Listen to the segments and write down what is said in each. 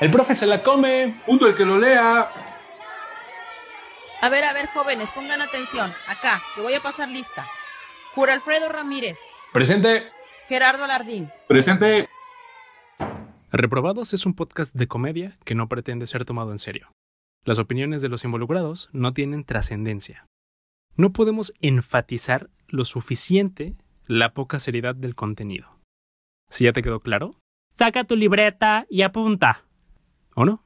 El profe se la come. Punto el que lo lea. A ver, a ver, jóvenes, pongan atención. Acá, que voy a pasar lista. Jura Alfredo Ramírez. Presente. Gerardo Alardín. Presente. Reprobados es un podcast de comedia que no pretende ser tomado en serio. Las opiniones de los involucrados no tienen trascendencia. No podemos enfatizar lo suficiente la poca seriedad del contenido. Si ya te quedó claro, saca tu libreta y apunta. ¿O no?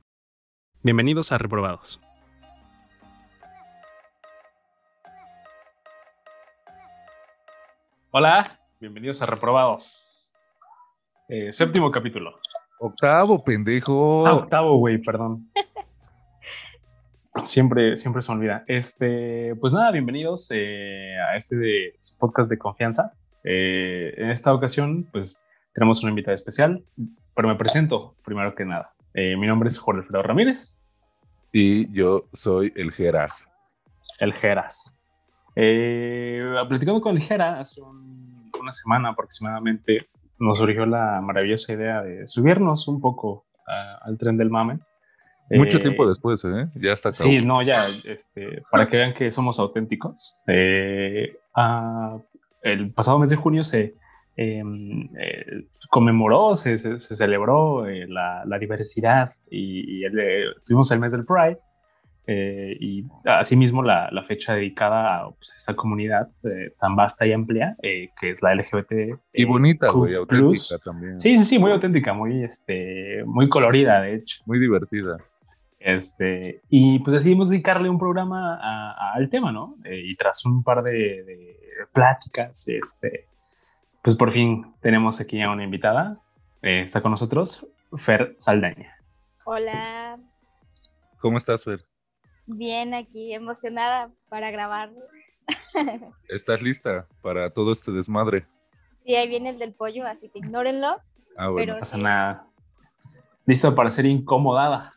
Bienvenidos a Reprobados. Hola, bienvenidos a Reprobados. Eh, séptimo capítulo. Octavo, pendejo. Ah, octavo, güey, perdón. Siempre, siempre se me olvida. Este, pues nada, bienvenidos eh, a este de, podcast de confianza. Eh, en esta ocasión, pues tenemos una invitada especial, pero me presento primero que nada. Eh, mi nombre es Jorge Alfredo Ramírez. Y yo soy el Geras. El Geras. platicando con el Geras hace una semana aproximadamente, nos surgió la maravillosa idea de subirnos un poco al tren del mame mucho eh, tiempo después, ¿eh? Ya está. Sí, no, ya, este, para que vean que somos auténticos. Eh, ah, el pasado mes de junio se em, eh, conmemoró, se, celebró la, diversidad y, tuvimos el mes del Pride. y asimismo la, la, fecha dedicada a pues, esta comunidad tan vasta y amplia que es la LGBT. Y bonita, güey, auténtica también. Sí, sí, sí, muy auténtica, muy, este, muy colorida, de hecho. Muy divertida. Este, y pues decidimos dedicarle un programa al tema, ¿no? Eh, y tras un par de, pláticas, este, pues por fin tenemos aquí a una invitada. Eh, está con nosotros Fer Saldaña. Hola. ¿Cómo estás, Fer? Bien, aquí emocionada para grabar. ¿Estás lista para todo este desmadre? Sí, ahí viene el del pollo, así que ignórenlo. Ah, bueno. no pasa nada. Listo para ser incomodada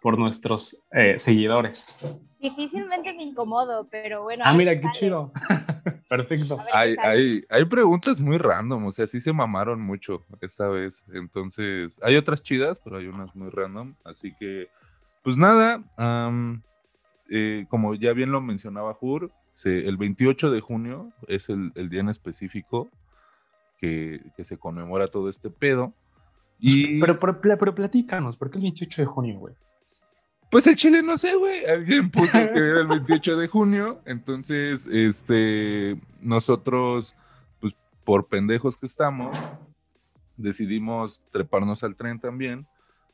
por nuestros eh, seguidores. Difícilmente me incomodo, pero bueno. Ah, mira, qué chido. Perfecto. Hay, hay, hay, preguntas muy random, o sea, sí se mamaron mucho esta vez. Entonces, hay otras chidas, pero hay unas muy random. Así que, pues nada, eh, como ya bien lo mencionaba Jur, el 28 de junio es el, el día en específico que, que, se conmemora todo este pedo. Y... Pero, pero, pero platícanos, ¿por qué el 28 de junio, güey? Pues el Chile, no sé, güey. Alguien puso que era el 28 de junio. Entonces, este, nosotros, pues por pendejos que estamos, decidimos treparnos al tren también,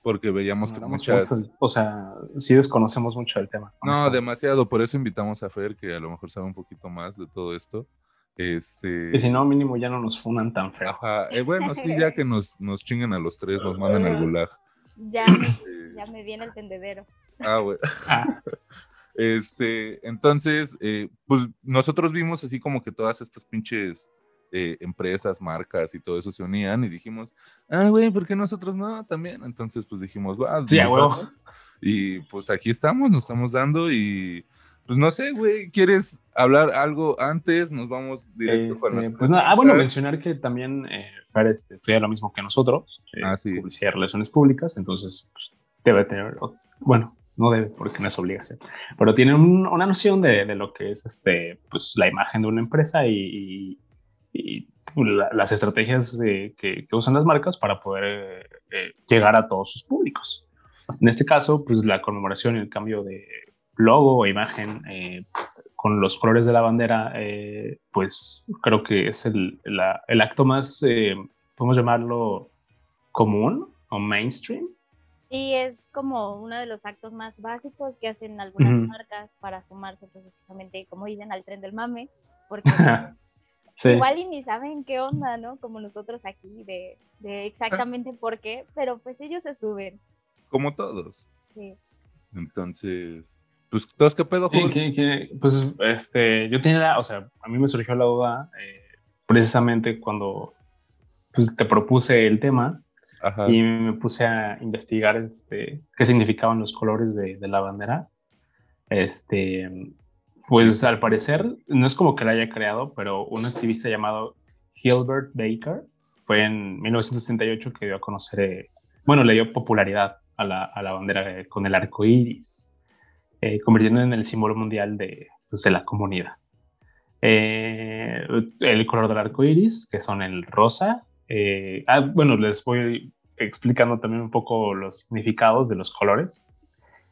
porque veíamos que muchas. o sea, sí desconocemos mucho el tema. No, demasiado. Por eso invitamos a Fer, que a lo mejor sabe un poquito más de todo esto. Este... Y si no, mínimo ya no nos funan tan feo. Ajá. Eh, bueno, sí, ya que nos, nos chingan a los tres, nos mandan al gulag. Ya me, ya me viene el tendedero. Ah, güey. Ah. Este, entonces, eh, pues nosotros vimos así como que todas estas pinches eh, empresas, marcas y todo eso se unían y dijimos, ah, güey, ¿por qué nosotros no? También. Entonces, pues dijimos, va. Sí, Y pues aquí estamos, nos estamos dando y pues no sé, güey, ¿quieres hablar algo antes? Nos vamos directo con este, pues Ah, bueno, mencionar que también eh, Fer este, estudia lo mismo que nosotros, ah, sí. publicidad y relaciones públicas, entonces pues, debe tener, bueno, no debe porque no es obligación, pero tiene una noción de, lo que es este, pues, la imagen de una empresa y, las estrategias que, usan las marcas para poder eh, eh, llegar a todos sus públicos. En este caso, pues la conmemoración y el cambio de logo o imagen eh, con los colores de la bandera, pues creo que es el, el acto más, podemos llamarlo común o mainstream Sí, es como uno de los actos más básicos que hacen algunas marcas para sumarse precisamente, como dicen, al tren del mame, porque igual y ni saben qué onda, ¿no? Como nosotros aquí, de, de exactamente por qué, pero pues ellos se suben. Como todos. Sí. Entonces, pues, ¿todos qué pedo, sí, Pues, este, yo tenía, o sea, a mí me surgió la duda eh, precisamente cuando pues, te propuse el tema, y me puse a investigar este, qué significaban los colores de, la bandera. Este, pues al parecer, no es como que la haya creado, pero un activista llamado Gilbert Baker fue en 1978 que dio a conocer, eh, bueno, le dio popularidad a la, bandera con el arco iris, eh, convirtiendo en el símbolo mundial de, pues, de la comunidad. Eh, el color del arco iris, que son el rosa. Eh, ah, bueno, les voy explicando también un poco los significados de los colores.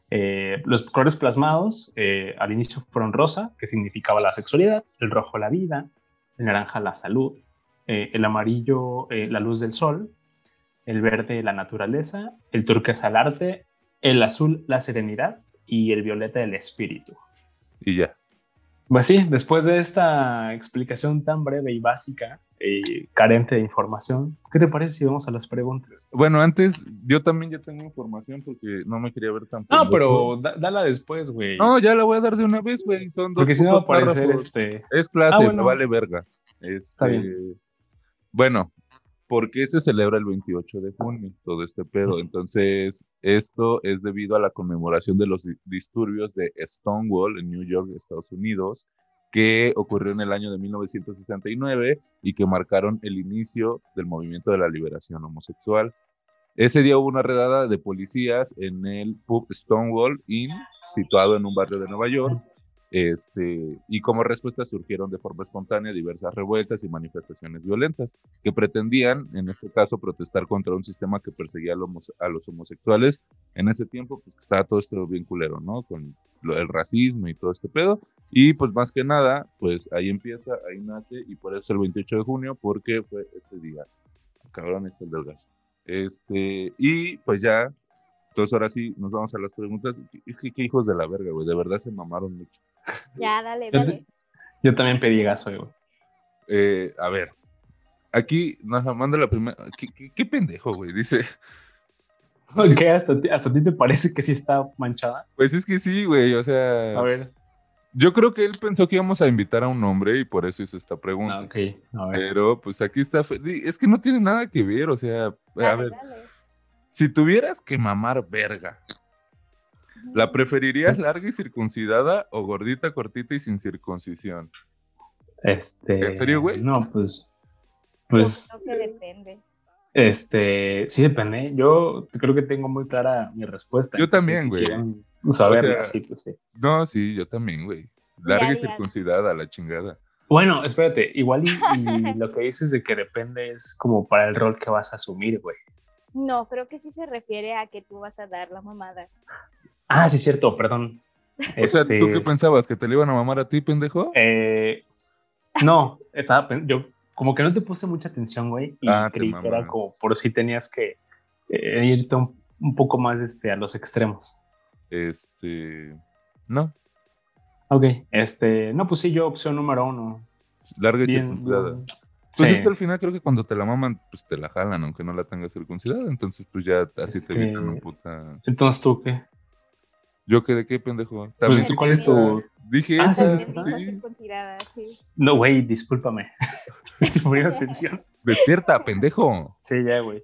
los colores plasmados al inicio fueron rosa, que significaba la sexualidad, el rojo la vida, el naranja la salud, el amarillo la luz del sol, el verde la naturaleza, el turquesa el arte, el azul la serenidad y el violeta el espíritu. Y ya. Pues sí, después de esta explicación tan breve y básica y carente de información, ¿qué te parece si vamos a las preguntas? Bueno, antes yo también ya tengo información porque no me quería ver tan No, pero dala después, güey. No, ya la voy a dar de una vez, güey. Son dos Porque si no va a parecer este... Es clase, ah, vale verga. Está bien. Este, bueno, ¿Por qué se celebra el 28 de junio todo este pedo? Entonces, esto es debido a la conmemoración de los disturbios de Stonewall en New York, Estados Unidos, que ocurrió en el año de 1969 y que marcaron el inicio del movimiento de la liberación homosexual. Ese día hubo una redada de policías en el pub Stonewall Inn, situado en un barrio de Nueva York, este, y como respuesta surgieron de forma espontánea diversas revueltas y manifestaciones violentas que pretendían, en este caso, protestar contra un sistema que perseguía a los, homosexuales. En ese tiempo, pues estaba todo esto bien culero, ¿no? Con el racismo y todo este pedo. Y pues más que nada, pues ahí empieza, ahí nace, y por eso el 28 de junio, porque fue ese día. Cabrón, este el del gas. Este, y pues ya entonces ahora sí, nos vamos a las preguntas. Es que qué hijos de la verga, güey. De verdad se mamaron mucho. Ya, dale, dale. Yo, también pedí gaso, güey. Eh, a ver, aquí nos manda la primera. ¿Qué, pendejo, güey? Dice. ¿Qué? ¿Hasta, ¿Hasta a ti te parece que sí está manchada? Pues es que sí, güey. O sea. A ver. Yo creo que él pensó que íbamos a invitar a un hombre y por eso hizo esta pregunta. Ah, ok, a ver. Pero pues aquí está. Es que no tiene nada que ver, o sea. a ver. Si tuvieras que mamar verga, ¿la preferirías larga y circuncidada o gordita, cortita y sin circuncisión? Este. ¿En serio, güey? No, pues. Pues. Creo que depende. Este, sí depende. Yo creo que tengo muy clara mi respuesta. Yo también, güey. Saber, sí, pues sí. No, sí, yo también, güey. Larga y circuncidada, la chingada. Bueno, espérate, igual y, lo que dices de que depende es como para el rol que vas a asumir, güey. No, creo que sí se refiere a que tú vas a dar la mamada. Ah, sí, cierto, perdón. O sea, ¿tú qué este, pensabas? ¿Que te le iban a mamar a ti, pendejo? Eh, no, estaba, yo como que no te puse mucha atención, güey, y ah, creí que era como por si tenías que eh, irte un, poco más este, a los extremos. Este, no. Ok, este, no, pues sí, yo opción número uno. Larga y circuncidada. Pues es que al final creo que cuando te la maman, pues te la jalan, aunque no la tengas circuncidada. Entonces, pues ya así te evitan una puta. Entonces, ¿tú qué? ¿Yo qué de qué, pendejo? Pues, ¿tú cuál es tu...? Dije ah, esa, sí. sí. No, güey, discúlpame. Estoy poniendo atención. Despierta, pendejo. Sí, ya, güey.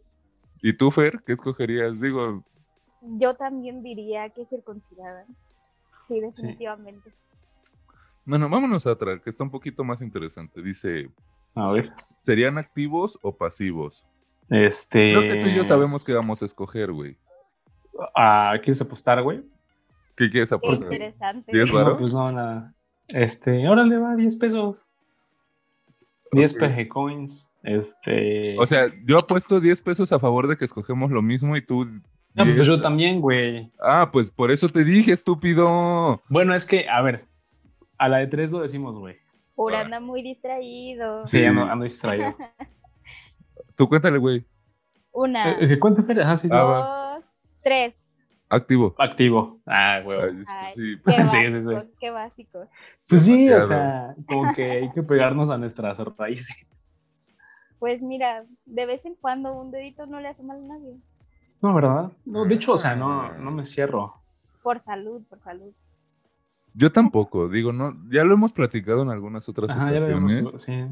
¿Y tú, Fer, qué escogerías? Digo... Yo también diría que circuncidada. Sí, definitivamente. Bueno, vámonos a otra, que está un poquito más interesante. Dice, a ver. ¿Serían activos o pasivos? Este. Creo que tú y yo sabemos qué vamos a escoger, güey. Ah, ¿Quieres apostar, güey? ¿Qué quieres apostar? Qué interesante. ¿10 varos? No, pues no, nada. Este, órale, va, 10 pesos. 10 PG coins. Este. O sea, yo apuesto 10 pesos a favor de que escogemos lo mismo y tú. No, pues yo también, güey. Ah, pues por eso te dije, estúpido. Bueno, es que, a ver, a la de 3 lo decimos, güey. Pura anda muy distraído. Sí, ando, distraído. Tú cuéntale, güey. Una. Eh, eh. Ah, sí, sí. Dos, tres. Activo. Activo. Ah, güey. sí. Qué básicos, sí, sí, qué básicos. Pues sí, o sea, como que hay que pegarnos a nuestras raíces. Pues mira, de vez en cuando un dedito no le hace mal a nadie. No, ¿verdad? No, de hecho, o sea, no, no me cierro. Por salud, por salud. Yo tampoco, digo, no, ya lo hemos platicado en algunas otras ocasiones. sí.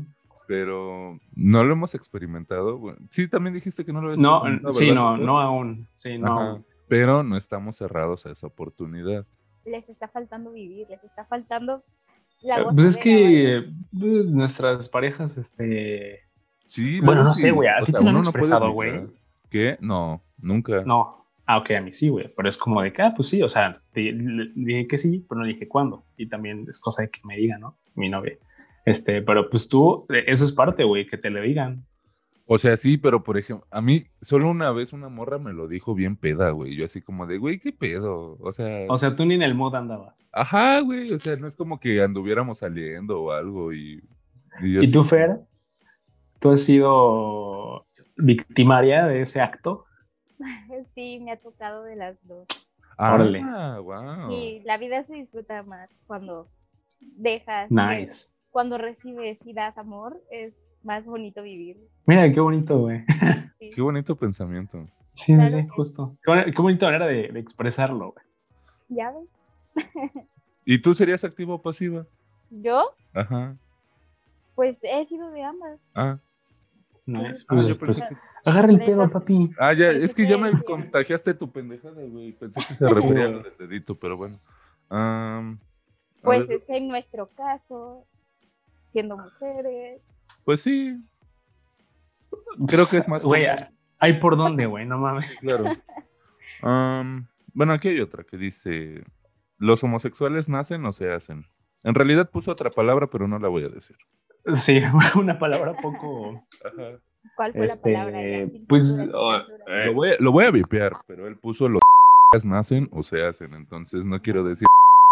Pero no lo hemos experimentado. sí, también dijiste que no lo habías No, sí, no, no aún. Sí, no Pero no estamos cerrados a esa oportunidad. Les está faltando vivir, les está faltando la eh, Pues es que pues, nuestras parejas, este. Sí, bueno, no sé, güey. A ti te lo han expresado, güey. ¿Qué? No, nunca. No. Ah, ok, a mí sí, güey. Pero es como de que, ah, pues sí, o sea, dije que sí, pero no dije cuándo. Y también es cosa de que me diga, ¿no? Mi novia. Este, pero pues tú, eso es parte, güey, que te lo digan. O sea, sí, pero por ejemplo, a mí solo una vez una morra me lo dijo bien peda, güey. Yo así como de, güey, ¿qué pedo? O sea. O sea, tú ni en el mod andabas. Ajá, güey. O sea, no es como que anduviéramos saliendo o algo. ¿Y, y, tú, Fer? ¿Tú has sido victimaria de ese acto? Sí, me ha tocado de las dos. Ah, wow. Sí, la vida se disfruta más cuando dejas. Nice. cuando recibes y das amor, es más bonito vivir. Mira, qué bonito, güey. Qué bonito pensamiento. Sí, sí, justo. Qué, bonita manera de, expresarlo, güey. Ya ves. ¿Y tú serías activo o pasiva? ¿Yo? Ajá. Pues he sido de ambas. Ah. No, es, pues, ah, pues, agarra el pedo, papi. Ah, ya, es que ya me contagiaste tu pendejada, güey. Pensé que se refería a lo del dedito, pero bueno. pues es que en nuestro caso, siendo mujeres, pues sí. Creo que es más. Güey, hay por dónde, güey, no mames. Claro. bueno, aquí hay otra que dice: ¿Los homosexuales nacen o se hacen? En realidad puso otra palabra, pero no la voy a decir. Sí, una palabra poco. ¿Cuál fue la este, palabra? Pues. Oh, eh. lo, voy, lo voy a vipear, pero él puso los nacen o se hacen, entonces no quiero decir.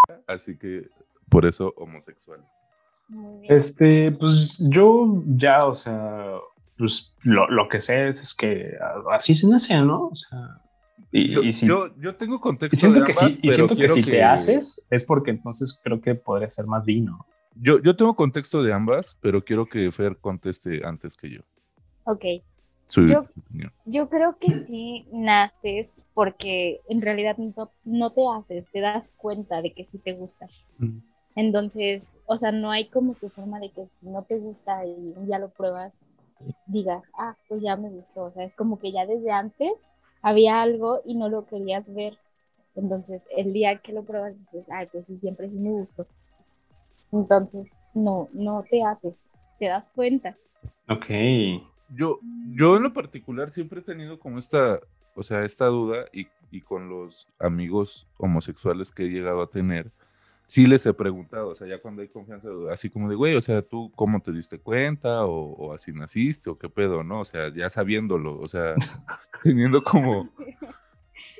Así que por eso homosexuales. Este, pues yo ya, o sea, pues lo, que sé es, que así se nace, ¿no? O sea, y, yo, yo, tengo contexto. Y siento que, sí, y siento que si te haces es porque entonces creo que podría ser más vino. Yo, yo tengo contexto de ambas, pero quiero que Fer conteste antes que yo. Ok. yo, yo, creo que sí naces porque en realidad no, no, te haces, te das cuenta de que sí te gusta. Entonces, o sea, no hay como tu forma de que si no te gusta y ya lo pruebas, digas, ah, pues ya me gustó. O sea, es como que ya desde antes había algo y no lo querías ver. Entonces, el día que lo pruebas, dices, ay, pues sí, siempre sí me gustó. Entonces, no, no te hace, te das cuenta. Ok. Yo, yo en lo particular siempre he tenido como esta, o sea, esta duda y, y con los amigos homosexuales que he llegado a tener, sí les he preguntado, o sea, ya cuando hay confianza, así como de, güey, o sea, tú cómo te diste cuenta o, así naciste o qué pedo, ¿no? O sea, ya sabiéndolo, o sea, teniendo como...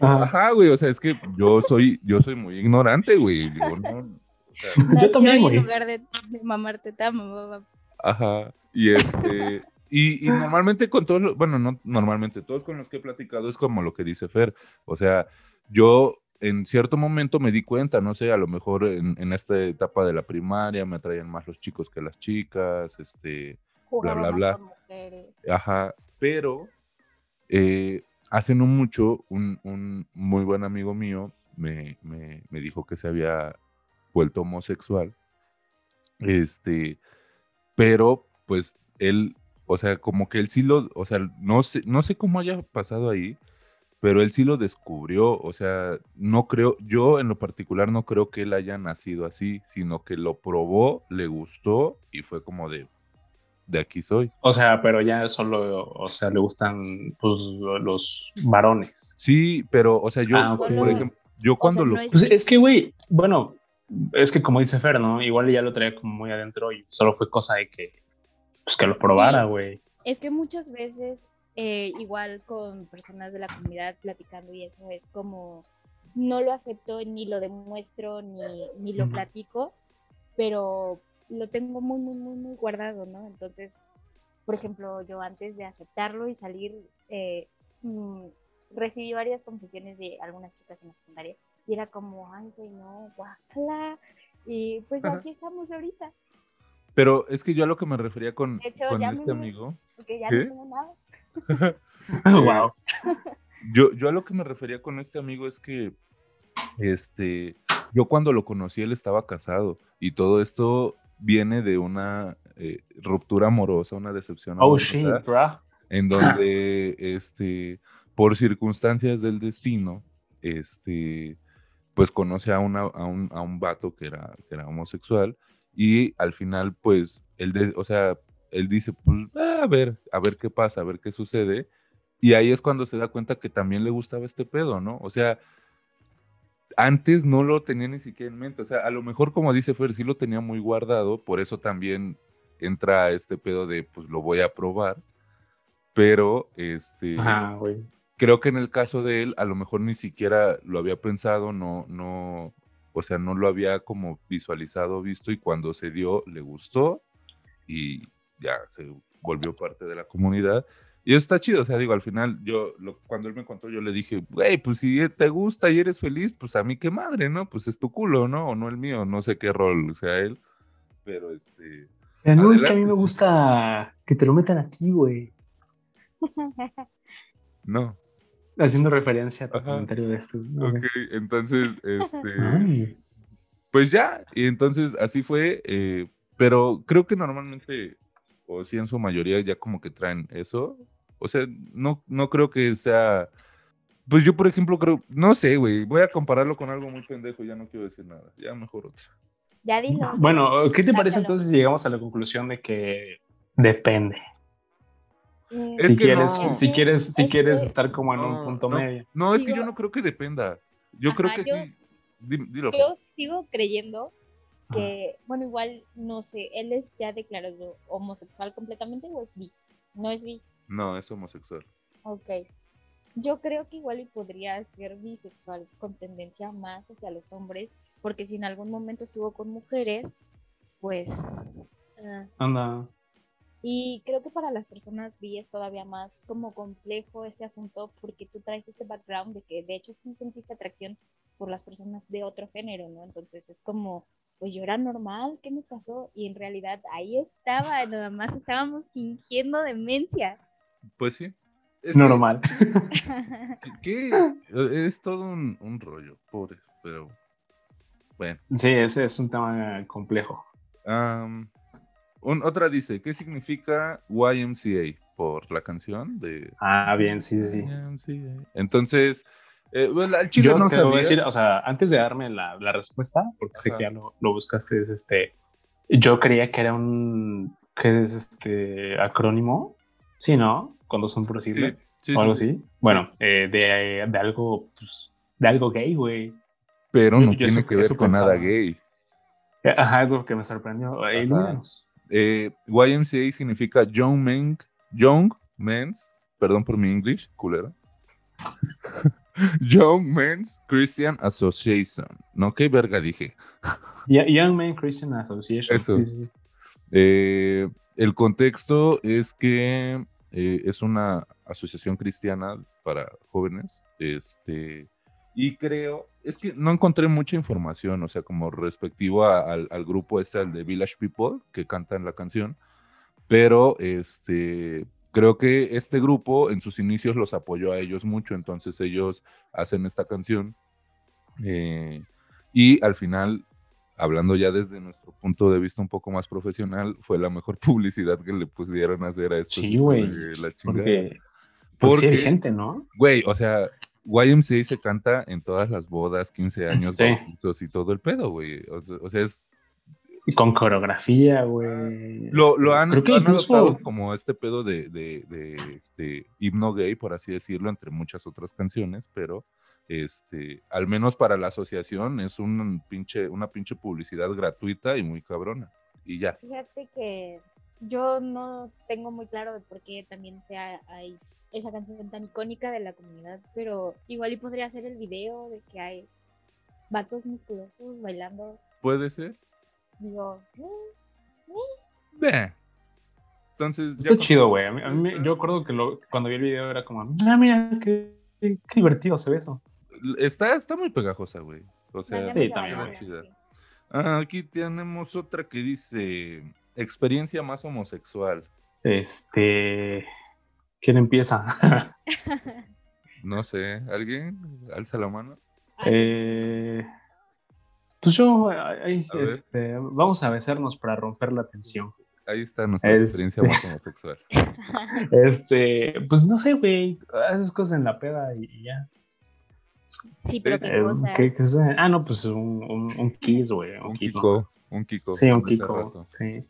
Ajá, güey, o sea, es que yo soy, yo soy muy ignorante, güey. yo también, güey. En lugar de, mamarte, te amo, Ajá, y este... Y, y, normalmente con todos, bueno, no normalmente, todos con los que he platicado es como lo que dice Fer. O sea, yo en cierto momento me di cuenta, no sé, a lo mejor en, esta etapa de la primaria me atraían más los chicos que las chicas, este, bla, bla, bla. Ajá, pero eh, hace no mucho un, muy buen amigo mío me, dijo que se había vuelto homosexual, este, pero pues él, o sea, como que él sí lo, o sea, no sé, no sé cómo haya pasado ahí, pero él sí lo descubrió, o sea, no creo, yo en lo particular no creo que él haya nacido así, sino que lo probó, le gustó y fue como de, de aquí soy. O sea, pero ya solo, o sea, le gustan pues, los varones. Sí, pero, o sea, yo, ah, por ejemplo, yo cuando lo... pues es que, güey, bueno, es que como dice Fer, ¿no? Igual ya lo traía como muy adentro y solo fue cosa de que, pues que lo probara, güey. Es que muchas veces eh, igual con personas de la comunidad platicando y eso es como, no lo acepto ni lo demuestro ni, ni lo platico, pero lo tengo muy, muy, muy, muy guardado, ¿no? Entonces, por ejemplo, yo antes de aceptarlo y salir, eh, mm, recibí varias confesiones de algunas chicas en la secundaria y era como, ay, güey, no, guácala. Y pues aquí estamos ahorita. Pero es que yo a lo que me refería con, con este amigo. Porque ya no tengo nada. Wow. Yo, yo a lo que me refería con este amigo es que este, yo cuando lo conocí él estaba casado y todo esto viene de una eh, ruptura amorosa, una decepción oh, amorosa, en donde este, por circunstancias del destino, este, pues conoce a, una, a, un, a un vato que era, que era homosexual y al final pues él, de, o sea, él dice, pues, ah, a ver, a ver qué pasa, a ver qué sucede. Y ahí es cuando se da cuenta que también le gustaba este pedo, ¿no? O sea, antes no lo tenía ni siquiera en mente. O sea, a lo mejor, como dice Fer, sí lo tenía muy guardado, por eso también entra este pedo de, pues lo voy a probar. Pero, este. Creo que en el caso de él, a lo mejor ni siquiera lo había pensado, no, no, o sea, no lo había como visualizado, visto, y cuando se dio, le gustó y ya se volvió parte de la comunidad. Y eso está chido, o sea, digo, al final, yo, cuando él me contó, yo le dije, güey, pues si te gusta y eres feliz, pues a mí qué madre, ¿no? Pues es tu culo, ¿no? O no el mío, no sé qué rol sea él, pero este... no, es que a mí me gusta que te lo metan aquí, güey. No. Haciendo referencia a tu comentario de esto. Ok, entonces, este... Pues ya, y entonces así fue, eh, pero creo que normalmente, o sí en su mayoría, ya como que traen eso, o sea, no, no creo que sea. Pues yo, por ejemplo, creo, no sé, güey, voy a compararlo con algo muy pendejo, ya no quiero decir nada, ya mejor otra. Ya dilo. Bueno, ¿qué te parece entonces si llegamos a la conclusión de que depende? Mm. si, quieres, si quieres, si quieres estar como en un punto medio. No, es que yo no creo que dependa. Yo creo que sí. Dilo, yo sigo creyendo que, bueno, igual, no sé, él es ya declarado homosexual completamente o es bi. No es bi. No, es homosexual. Ok. Yo creo que igual y podría ser bisexual con tendencia más hacia los hombres, porque si en algún momento estuvo con mujeres, pues... Ah. Anda. Y creo que para las personas bi es todavía más como complejo este asunto porque tú traes este background de que de hecho sí sentiste atracción por las personas de otro género, ¿no? Entonces es como, pues yo era normal, ¿qué me pasó? Y en realidad ahí estaba, nada más estábamos fingiendo demencia. Pues sí. Es normal. Que, es todo un, rollo, pobre, pero bueno. Sí, ese es un tema complejo. otra dice, ¿qué significa YMCA? Por la canción de... Ah, bien, sí, sí, sí. Entonces, eh, el Yo no te voy a decir, o sea, antes de darme la, respuesta, porque sé que ya lo, lo, buscaste, es este, yo creía que era un, ¿qué es este acrónimo? Sí, ¿no? cuando son puros o algo así. Bueno, eh, de, de, algo, pues, de algo gay, güey. Pero no tiene que ver con nada gay. Eh, ajá, algo que me sorprendió. Eh, YMCA significa Young Men, Young Men's, perdón por mi English, culero. Young Men's Christian Association. ¿No? ¿Qué verga dije? Young Men Christian Association. Eso. Eh, el contexto es que eh, es una asociación cristiana para jóvenes. Este, y creo, es que no encontré mucha información, o sea, como respectivo al, grupo este, al de Village People, que cantan la canción, pero este, creo que este grupo en sus inicios los apoyó a ellos mucho, entonces ellos hacen esta canción. Eh, y al final hablando ya desde nuestro punto de vista un poco más profesional, fue la mejor publicidad que le pudieron hacer a estos. Sí, güey. La Porque, porque, hay gente, ¿no? Güey, o sea, YMCA se canta en todas las bodas, 15 años, y todo el pedo, güey. O, sea, es... Y con coreografía, güey. Lo, lo han, Creo adoptado como este pedo de, de, de, este himno gay, por así decirlo, entre muchas otras canciones, pero este, al menos para la asociación es un pinche, una pinche publicidad gratuita y muy cabrona. Y ya. Fíjate que yo no tengo muy claro de por qué también sea hay esa canción tan icónica de la comunidad, pero igual y podría ser el video de que hay vatos musculosos bailando. Puede ser. Digo, eh, Entonces, ya chido, güey. yo recuerdo que cuando vi el video era como, ah, mira, qué, qué divertido se ve eso. Está, está muy pegajosa, güey. O sea, sí, también. Ah, aquí tenemos otra que dice experiencia más homosexual. Este. ¿Quién empieza? no sé, ¿alguien? ¿Alza la mano? Eh, pues yo, este, vamos a besarnos para romper la tensión. Ahí está nuestra experiencia más homosexual. Este, pues no sé, güey, haces cosas en la peda y ya. Sí, pero qué eh, cosa. Ah, no, pues un, un, kiss, güey. Un, kiko. Un kiko. Sí, un kiko. Sí.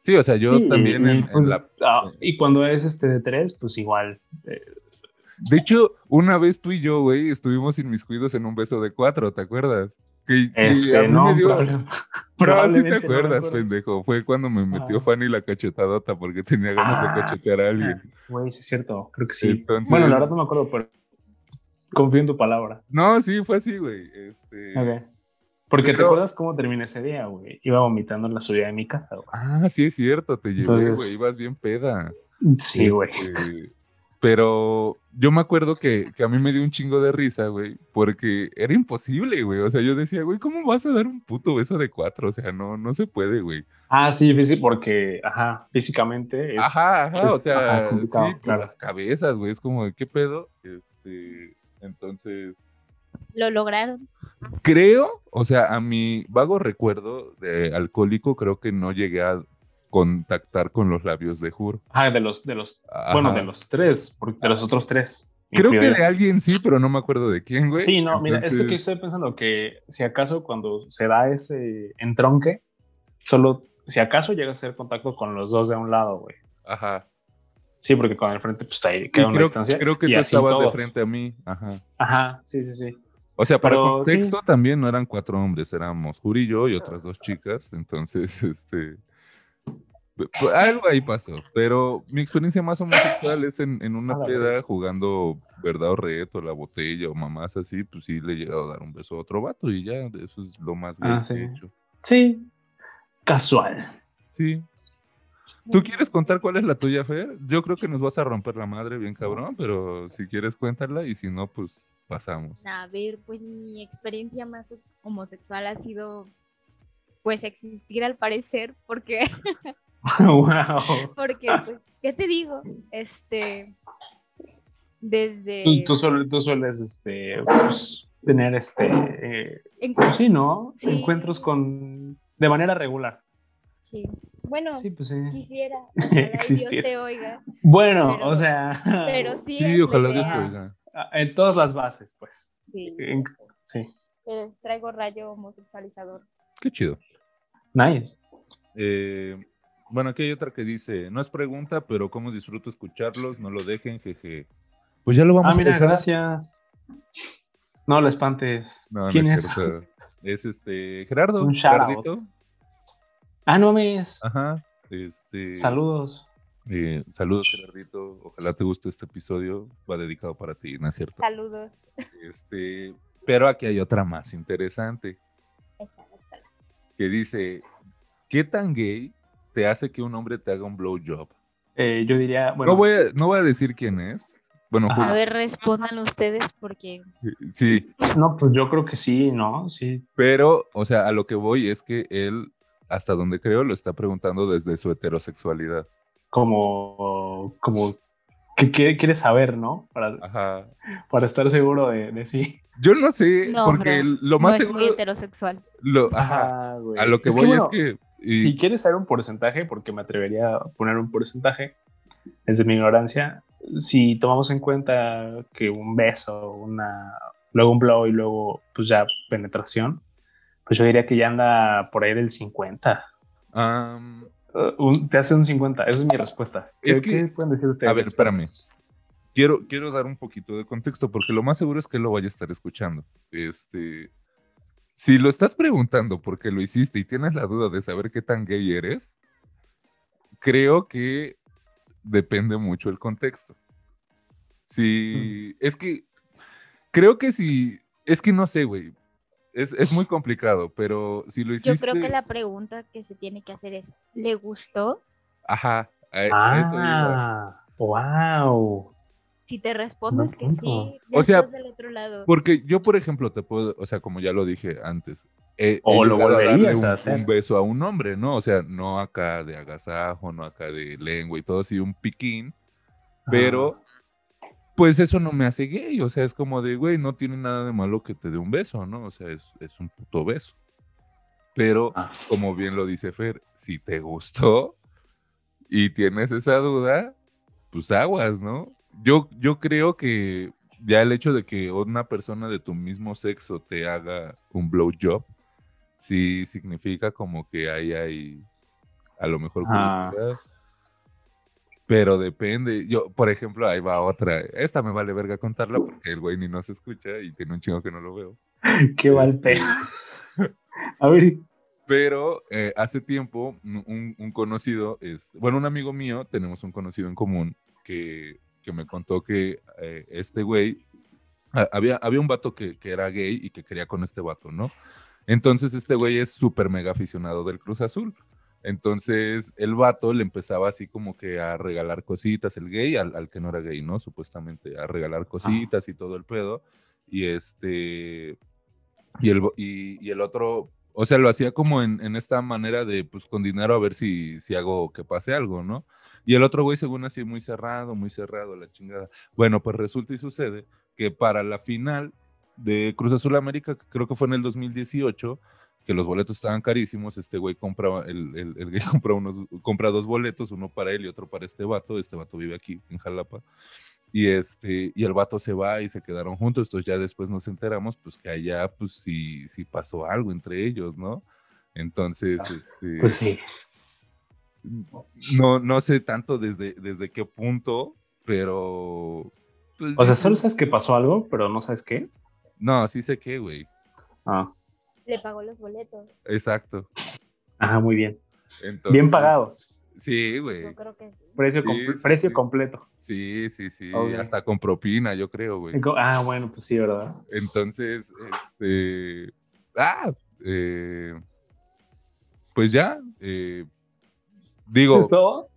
Sí, o sea, yo también en, pues, la... Ah, y cuando es este de tres, pues igual. Eh, De hecho, una vez tú y yo, güey, estuvimos inmiscuidos en un beso de cuatro, ¿te acuerdas? Que, este, no, me dio... Pero sí te acuerdas, pendejo. Fue cuando me metió ah. Fanny la cachetadota porque tenía ganas de ah. cachetear a alguien. Güey, sí es cierto, creo que sí. Bueno, la verdad no me acuerdo, pero confío en tu palabra. No, sí, fue así, güey. Este... Porque te acuerdas cómo terminé ese día, güey. Iba vomitando en la subida de mi casa, güey. Ah, sí, es cierto, te llevé, güey. Ibas bien peda. Sí, güey. Este, pero yo me acuerdo que, a mí me dio un chingo de risa, güey, porque era imposible, güey. O sea, yo decía, güey, ¿cómo vas a dar un puto beso de cuatro? O sea, no, no se puede, güey. Ah, sí, difícil porque, ajá, físicamente es. Ajá, ajá, o sea, sí, las cabezas, güey, es como, ¿qué pedo? Este, entonces. Lo lograron. Creo, o sea, a mi vago recuerdo de alcohólico, creo que no llegué a contactar con los labios de Juro. Ah, de los, de los, bueno, de los tres, de los otros tres. Creo que de alguien sí, pero no me acuerdo de quién, güey. Sí, no, mira, es que estoy pensando que si acaso cuando se da ese entronque, solo, si acaso llega a ser contacto con los dos de un lado, güey. Ajá. Sí, porque con el frente, pues ahí queda una distancia. Creo que tú estabas de frente a mí. Ajá. Ajá, sí, sí, sí. O sea, para contexto también no eran cuatro hombres, éramos Juri y yo y otras dos chicas. Entonces, este. Algo ahí pasó, pero mi experiencia más homosexual es en, una ah, peda jugando verdad o reto, la botella o mamás así, pues sí le he llegado a dar un beso a otro vato y ya, eso es lo más ah, que he hecho. Sí, casual. Sí. ¿Tú quieres contar cuál es la tuya, Fer? Yo creo que nos vas a romper la madre bien cabrón, pero si quieres cuéntala y si no, pues pasamos. A ver, pues mi experiencia más homosexual ha sido pues existir al parecer, porque wow. Porque, pues, ¿qué te digo? Este, desde... Tú, sueles, este, pues, tener, este, eh, pues sí, ¿no? Encuentros con, de manera regular. Sí. Bueno, sí, pues, quisiera. Dios te oiga. Bueno, o sea. Pero sí. Sí, ojalá Dios te oiga. Ah, en todas las bases, pues. Sí. sí. Eh, traigo rayo homosexualizador. Qué chido. Nice. Eh, bueno, aquí hay otra que dice, no es pregunta, pero cómo disfruto escucharlos, no lo dejen, jeje. Pues ya lo vamos ah, mira, gracias. No lo espantes. No, ¿Quién es? Es este Gerardo. Un Gerardito. Ah, no me es. Ajá. Este, saludos. Eh, saludos, Gerardito. Ojalá te guste este episodio. Va dedicado para ti, ¿no es cierto? Saludos. Este, pero aquí hay otra más interesante. Que dice, ¿qué tan gay te hace que un hombre te haga un blowjob? Eh, yo diría, bueno. No voy, a, no voy a decir quién es. Bueno, a ver, respondan ustedes porque. Sí. No, pues yo creo que sí, ¿no? Sí. Pero, o sea, a lo que voy es que él, hasta donde creo, lo está preguntando desde su heterosexualidad. Como, como, ¿qué quiere, saber, no? Para, Ajá. para estar seguro de, sí. Yo no sé, porque lo más no seguro. Es muy heterosexual. Lo, ajá, a lo que voy es que si quieres saber un porcentaje, porque me atrevería a poner un porcentaje, desde mi ignorancia, si tomamos en cuenta que un beso, una, luego un blow y luego pues ya penetración, pues yo diría que ya anda por ahí del 50. Uh, te hace un 50, esa es mi respuesta. Es que, pueden decir ustedes? A ver, espérame. Quiero, quiero dar un poquito de contexto porque lo más seguro es que lo vaya a estar escuchando. Este, si lo estás preguntando porque lo hiciste y tienes la duda de saber qué tan gay eres, creo que depende mucho el contexto. Si es que creo que si es que no sé, güey. Es, muy complicado, pero si lo hiciste. Yo creo que la pregunta que se tiene que hacer es: ¿le gustó? Ajá. ah, wow si te respondes que sí, o sea, del otro lado. Porque yo, por ejemplo, te puedo, o sea, como ya lo dije antes, o lo volverías a, hacer. un beso a un hombre, ¿no? O sea, no acá de agasajo, no acá de lengua y todo así, un piquín, pero pues eso no me hace gay, o sea, es como de, güey, no tiene nada de malo que te dé un beso, ¿no? O sea, es, es un puto beso. Pero, ah. como bien lo dice Fer, si te gustó y tienes esa duda, pues aguas, ¿no? Yo, yo creo que ya el hecho de que una persona de tu mismo sexo te haga un blowjob, sí significa como que ahí hay a lo mejor. Pero depende. Yo, por ejemplo, ahí va otra. Esta me vale verga contarla porque el güey ni no se escucha y tiene un chingo que no lo veo. Qué mal este, A ver. Pero eh, hace tiempo, un, conocido, es, bueno, un amigo mío, tenemos un conocido en común que, que me contó que eh, este güey, había, había un vato que, que, era gay y que quería con este vato, ¿no? Entonces este güey es súper mega aficionado del Cruz Azul. Entonces el vato le empezaba así como que a regalar cositas, el gay al, al que no era gay, ¿no? Supuestamente, a regalar cositas y todo el pedo. Y este, y el, y, y el otro, o sea, lo hacía como en, en, esta manera de, pues, con dinero a ver si, si hago que pase algo, ¿no? Y el otro güey, según así, muy cerrado, muy cerrado, la chingada. Bueno, pues resulta y sucede que para la final de Cruz Azul América, creo que fue en el 2018, que los boletos estaban carísimos, este güey compra, el, el, el güey unos, compra dos boletos, uno para él y otro para este vato, este vato vive aquí en Jalapa, y este, y el vato se va y se quedaron juntos, entonces ya después nos enteramos, pues que allá, pues sí, sí pasó algo entre ellos, ¿no? Entonces, ah, este, pues sí. No, no sé tanto desde, desde qué punto, pero... Pues, o sea, solo sabes que pasó algo, pero no sabes qué. No, sí sé qué, güey. Ah. Le pagó los boletos. Exacto. Ah, muy bien. bien pagados. Sí, güey. Yo creo que sí. Precio, precio completo. Sí, sí, sí. Hasta con propina, yo creo, güey. Ah, bueno, pues sí, ¿verdad? Entonces, este. Ah, eh, pues ya. Eh, digo. todo?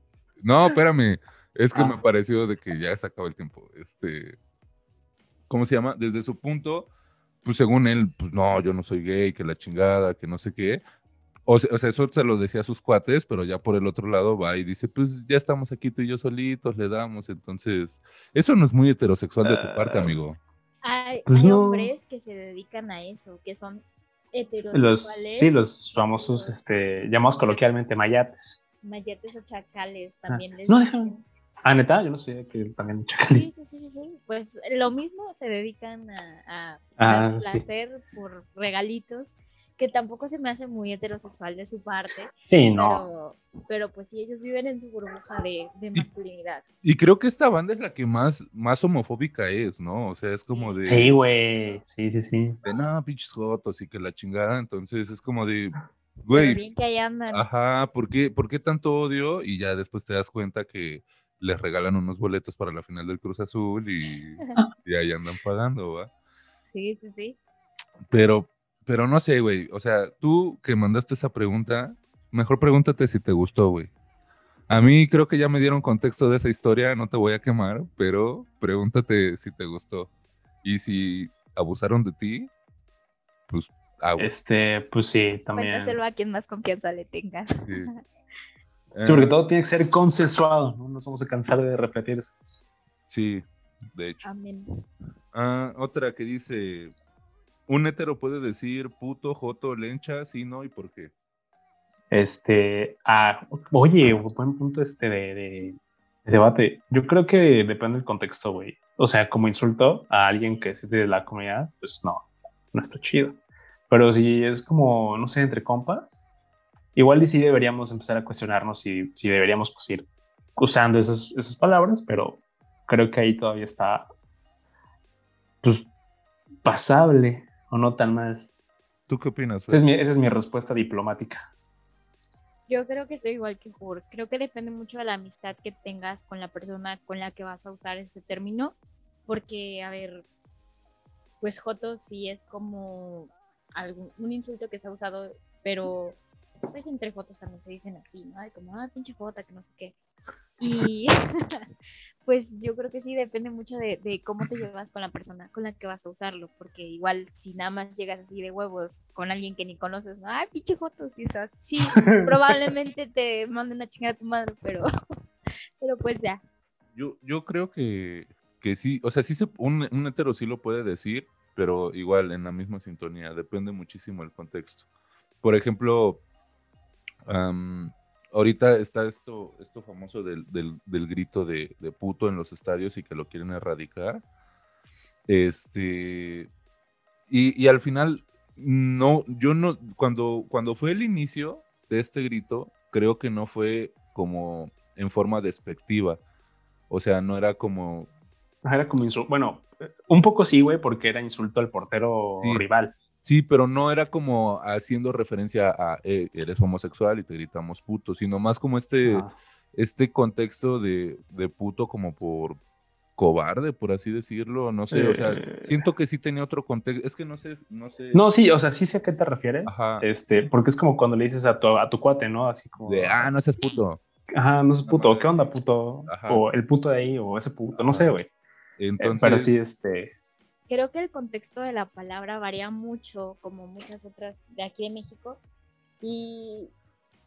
No, espérame. Es que ah. me pareció de que ya se acabó el tiempo. Este. ¿Cómo se llama? Desde su punto, pues según él, pues no, yo no soy gay, que la chingada, que no sé qué. O sea, o sea, eso se lo decía a sus cuates, pero ya por el otro lado va y dice, pues ya estamos aquí tú y yo solitos, le damos. Entonces, eso no es muy heterosexual de tu parte, ah. amigo. Hay, pues hombres que se dedican a eso, que son heterosexuales. sí, los famosos, este, llamados coloquialmente mayates. Mayates o chacales también ah. les No. Ah, neta, yo no sé que también chacales. Sí, sí, sí, sí, Pues lo mismo se dedican a, a ah, placer por regalitos que tampoco se me hace muy heterosexual de su parte. Sí, no. Pero, pues sí, ellos viven en su burbuja de, masculinidad. Y, creo que esta banda es la que más, más homofóbica es, ¿no? O sea, es como de... Sí, güey, sí, sí, sí. De no, pinches jotos y que la chingada, entonces es como de... Güey, bien que ahí andan. Ajá, ¿por qué, ¿por qué tanto odio? Y ya después te das cuenta que les regalan unos boletos para la final del Cruz Azul y, y ahí andan pagando, ¿va? Sí, sí, sí. Pero, pero no sé, güey. O sea, tú que mandaste esa pregunta, mejor pregúntate si te gustó, güey. A mí creo que ya me dieron contexto de esa historia, no te voy a quemar, pero pregúntate si te gustó. Y si abusaron de ti, pues Este, pues sí, también. Cuéntaselo a quien más confianza le tenga. Sí. sí, porque todo tiene que ser consensuado, no nos vamos a cansar de repetir eso. Sí, de hecho. Amén. Ah, otra que dice, ¿Un hétero puede decir puto, joto, lencha, sí, no y por qué? Este, ah, oye, buen punto este de, debate. Yo creo que depende del contexto, güey. O sea, como insulto a alguien que es de la comunidad, pues no, no está chido. Pero si es como, no sé, entre compas, igual y sí deberíamos empezar a cuestionarnos si, si deberíamos pues, ir usando esas, esas palabras, pero creo que ahí todavía está pues pasable o no tan mal. ¿Tú qué opinas? Esa es, mi, esa es, mi, respuesta diplomática. Yo creo que estoy igual que Jur. Creo que depende mucho de la amistad que tengas con la persona con la que vas a usar ese término. Porque, a ver, pues Joto sí es como algún, un insulto que se ha usado, pero pues entre fotos también se dicen así, ¿no? como, ah, pinche jota, que no sé qué. Y pues yo creo que sí depende mucho de, cómo te llevas con la persona con la que vas a usarlo, porque igual si nada más llegas así de huevos con alguien que ni conoces, ay, pinche joto, sí, sí, probablemente te manden a chingar a tu madre, pero, pero pues ya. Yo, yo creo que, que sí, o sea, sí se, un, un hetero sí lo puede decir, pero igual en la misma sintonía, depende muchísimo el contexto. Por ejemplo, ahorita está esto, esto famoso del, grito de, puto en los estadios y que lo quieren erradicar. Este, y, al final, no, yo no, cuando, cuando fue el inicio de este grito, creo que no fue como en forma despectiva. O sea, no era como... Era como insulto. Bueno, un poco sí, güey, porque era insulto al portero rival. Sí, pero no era como haciendo referencia a eh, eres homosexual y te gritamos puto, sino más como este, este contexto de, de, puto como por cobarde, por así decirlo, no sé, o sea, eh. siento que sí tenía otro contexto, es que no sé, no sé. No, sí, o sea, sí sé a qué te refieres, Ajá. este, porque es como cuando le dices a tu, a tu cuate, ¿no? Así como... De, ah, no seas puto. Ajá, no seas puto, ¿qué onda, puto? O el puto de ahí, o ese puto, no sé, güey. Eh, Entonces... pero sí, este... Creo que el contexto de la palabra varía mucho, como muchas otras de aquí en México, y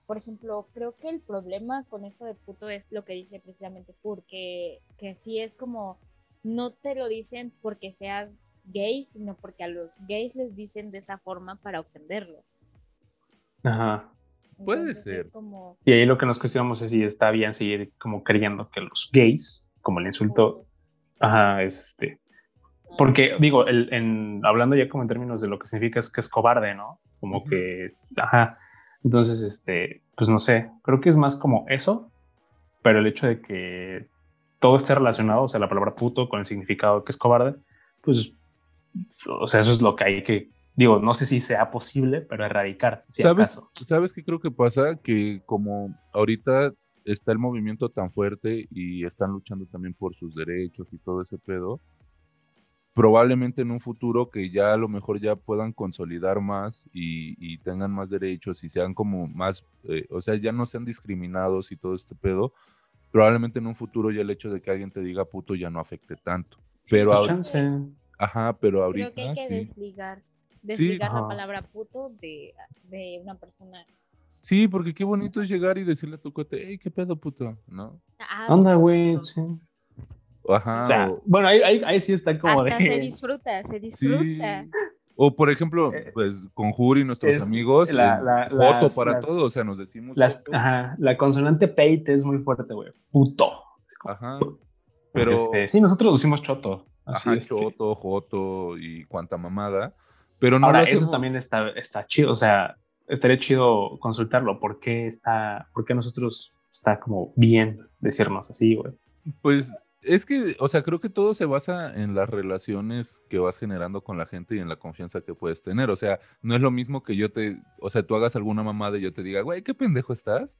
por ejemplo, creo que el problema con esto de puto es lo que dice precisamente porque que sí es como no te lo dicen porque seas gay, sino porque a los gays les dicen de esa forma para ofenderlos. Ajá. Puede ser. Y ahí lo que nos cuestionamos es si está bien seguir como creyendo que los gays, como el insulto, ajá, es este. Porque digo, el, en, hablando ya como en términos de lo que significa es que es cobarde, ¿no? Como que, ajá, entonces, este, pues no sé, creo que es más como eso, pero el hecho de que todo esté relacionado, o sea, la palabra puto con el significado que es cobarde, pues, o sea, eso es lo que hay que, digo, no sé si sea posible, pero erradicar. ¿Sabes, ¿Sabes qué creo que pasa? Que como ahorita está el movimiento tan fuerte y están luchando también por sus derechos y todo ese pedo, probablemente en un futuro que ya a lo mejor ya puedan consolidar más y, tengan más derechos y sean como más, eh, o sea, ya no sean discriminados y todo este pedo, probablemente en un futuro ya el hecho de que alguien te diga puto ya no afecte tanto. Pero ahora, ajá, pero ahorita Creo que hay que desligar, desligar la palabra puto de, una persona. Sí, porque qué bonito es llegar y decirle a tu cuate, hey, qué pedo puto, ¿no? Ah, Anda, güey, sí. Ajá. bueno, ahí, ahí, sí está como Hasta se disfruta, se disfruta. O por ejemplo, eh, pues con Juri, nuestros amigos, la, foto para todos, o sea, nos decimos. ajá, la consonante peite es muy fuerte, güey. Puto. Ajá. Pero. Este, sí, nosotros decimos choto. ajá, choto, joto y cuanta mamada. Pero no Ahora, eso también está, está chido, o sea, estaría chido consultarlo. ¿Por qué está, por qué nosotros está como bien decirnos así, güey? Pues es que, o sea, creo que todo se basa en las relaciones que vas generando con la gente y en la confianza que puedes tener. O sea, no es lo mismo que yo te, o sea, tú hagas alguna mamada y yo te diga, güey, qué pendejo estás,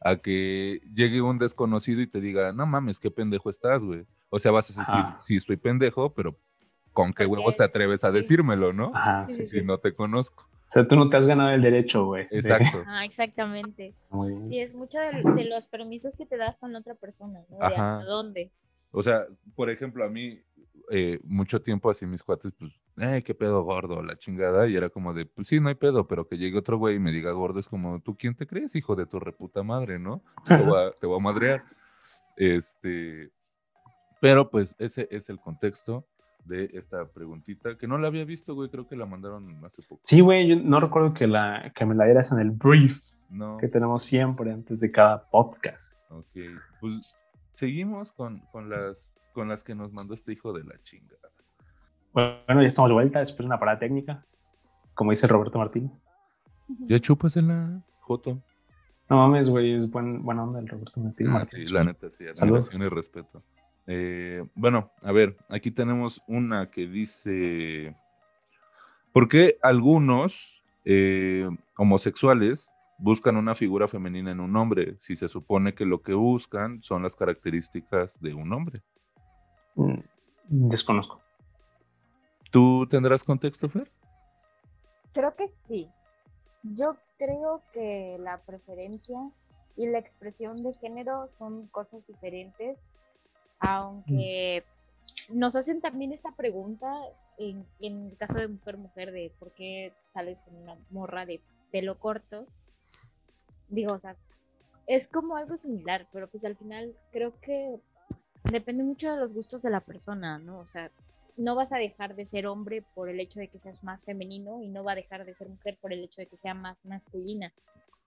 a que llegue un desconocido y te diga, no mames, qué pendejo estás, güey. O sea, vas a decir, sí, estoy pendejo, pero ¿con qué huevos te atreves a decírmelo, no? Ajá, sí, si no te conozco. O sea, tú no te has ganado el derecho, güey. Exacto. Ah, exactamente. Y es mucho de, los permisos que te das con otra persona, ¿no? De hasta dónde. O sea, por ejemplo, a mí, eh, mucho tiempo así mis cuates, pues, eh, qué pedo gordo, la chingada. Y era como de, pues sí, no hay pedo, pero que llegue otro güey y me diga gordo, es como, ¿tú quién te crees, hijo de tu reputa madre, no? Te voy a, te a madrear. Este, pero pues ese es el contexto de esta preguntita, que no la había visto, güey, creo que la mandaron hace poco. Sí, güey, yo no recuerdo que, la, que me la dieras en el brief no. que tenemos siempre antes de cada podcast. Ok, pues seguimos con, con, las, con las que nos mandó este hijo de la chingada. Bueno, ya estamos de vuelta después de una parada técnica, como dice Roberto Martínez. Ya chupas en la Joto. No mames, güey, es buen, buena onda el Roberto Martínez. Ah, sí, la neta, sí, tiene respeto. Eh, bueno, a ver, aquí tenemos una que dice, ¿por qué algunos eh, homosexuales buscan una figura femenina en un hombre, si se supone que lo que buscan son las características de un hombre. Mm, desconozco. ¿Tú tendrás contexto, Fer? Creo que sí. Yo creo que la preferencia y la expresión de género son cosas diferentes, aunque nos hacen también esta pregunta en, en el caso de mujer-mujer de por qué sales con una morra de pelo corto digo, o sea, es como algo similar, pero pues al final creo que depende mucho de los gustos de la persona, ¿no? O sea, no vas a dejar de ser hombre por el hecho de que seas más femenino y no va a dejar de ser mujer por el hecho de que sea más masculina.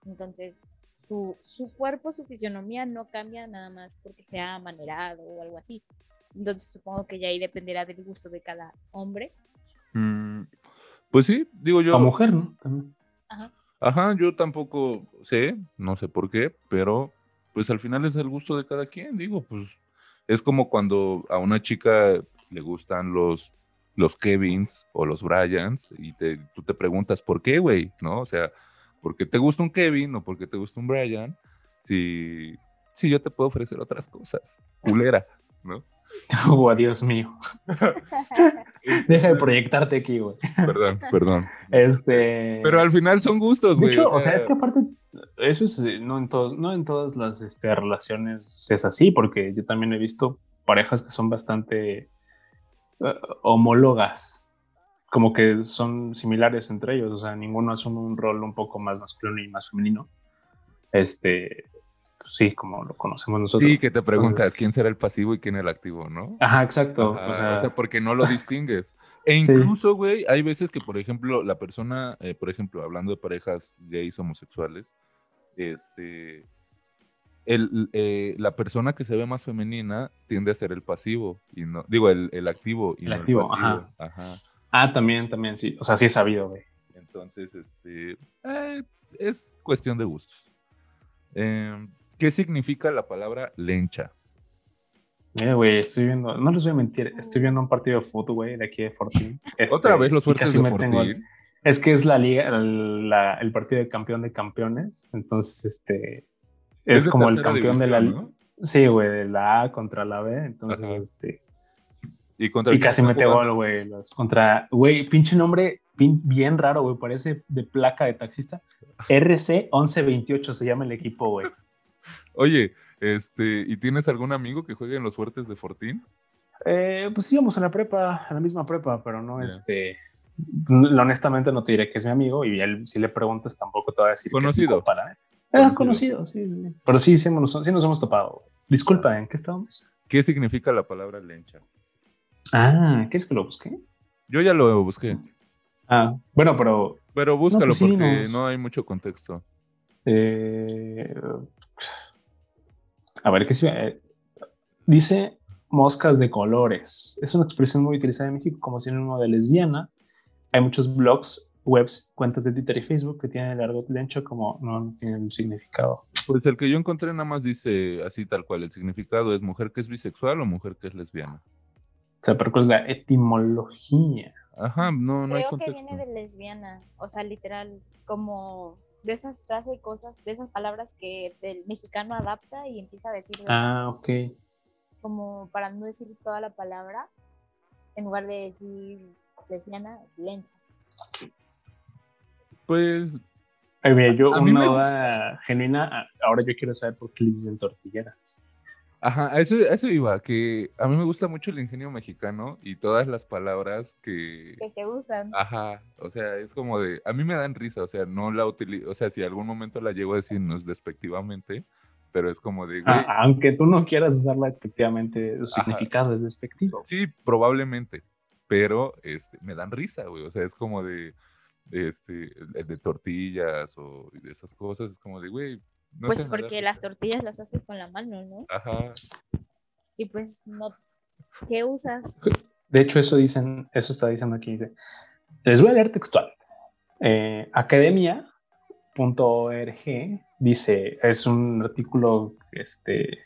Entonces, su, su cuerpo, su fisionomía no cambia nada más porque sea manerado o algo así. Entonces, supongo que ya ahí dependerá del gusto de cada hombre. Mm, pues sí, digo yo. La mujer, ¿no? Ajá. Ajá, yo tampoco sé, no sé por qué, pero pues al final es el gusto de cada quien, digo, pues es como cuando a una chica le gustan los, los Kevins o los Bryans y te, tú te preguntas, ¿por qué, güey? ¿No? O sea, ¿por qué te gusta un Kevin o por qué te gusta un Brian? Si, si yo te puedo ofrecer otras cosas, culera, ¿no? Oh, Dios mío. Deja de proyectarte aquí, güey. Perdón, perdón. Este. Pero al final son gustos, güey. o, sea... es que aparte, eso es, eh, no en, no en todas las este, relaciones es así, porque yo también he visto parejas que son bastante eh, homólogas, como que son similares entre ellos, o sea, ninguno asume un rol un poco más masculino y más femenino. Este, sí, como lo conocemos nosotros. Sí, que te preguntas quién será el pasivo y quién el activo, ¿no? Ajá, exacto. o, sea, porque no lo distingues. E incluso, güey, hay veces que, por ejemplo, la persona, eh, por ejemplo, hablando de parejas gays homosexuales, este, el, eh, la persona que se ve más femenina tiende a ser el pasivo y no, digo, el, el activo y el no activo, el pasivo. Ajá. Ah, también, también, sí. O sea, sí he sabido, güey. Entonces, este, eh, es cuestión de gustos. Eh, ¿Qué significa la palabra lencha? Mira, güey, estoy viendo, no les voy a mentir, estoy viendo un partido de fútbol, güey, de aquí de Fortín. Otra este, vez los fuertes de Fortín. es que es la liga, el, partido de campeón de campeones, entonces, este, es, como el campeón de la liga. Sí, güey, de la A contra la B, entonces, este... Y, contra y casi mete gol, güey, contra, güey, pinche nombre bien raro, güey, parece de placa de taxista. RC 1128 se llama el equipo, güey. Oye, este, ¿y tienes algún amigo que juegue en los fuertes de Fortín? Eh, pues íbamos a la prepa, a la misma prepa, pero no, este, honestamente no te diré que es mi amigo y él, si le preguntas tampoco te va a decir conocido. Que es conocido. conocido, sí, sí. Pero sí, sí, nos, sí nos hemos topado. Disculpa, ¿en qué estábamos? ¿Qué significa la palabra lencha? Ah, ¿quieres que lo busque? Yo ya lo busqué. Ah, bueno, pero... Pero búscalo pues porque no hay mucho contexto. Eh, a ver, ¿qué eh, Dice moscas de colores. Es una expresión muy utilizada en México como sinónimo de lesbiana. Hay muchos blogs, webs, cuentas de Twitter y Facebook que tienen el argot lencho como no, tienen un significado. Pues el que yo encontré nada más dice así tal cual. El significado es mujer que es bisexual o mujer que es lesbiana. O sea, pero ¿cuál es la etimología? Ajá, no, no hay contexto. que viene de lesbiana. O sea, literal, como de esas frases de cosas, de esas palabras que el mexicano adapta y empieza a decir. Ah, ok. Como para no decir toda la palabra, en lugar de decir lesbiana, lencha. Pues. Ay, mira, yo una duda genuina, ahora yo quiero saber por qué le dicen tortilleras. Ajá, eso, eso iba, que a mí me gusta mucho el ingenio mexicano y todas las palabras que... Que se usan. Ajá, o sea, es como de, a mí me dan risa, o sea, no la utilizo, o sea, si algún momento la llego a decir, no es despectivamente, pero es como de... Güey, aunque tú no quieras usarla despectivamente, su significado es despectivo. Sí, probablemente, pero este, me dan risa, güey, o sea, es como de, este, de tortillas o de esas cosas, es como de, güey, pues porque las tortillas las haces con la mano, ¿no? Ajá. Y pues no, ¿qué usas? De hecho, eso dicen, eso está diciendo aquí. Les voy a leer textual. Eh, academia.org dice, es un artículo, este,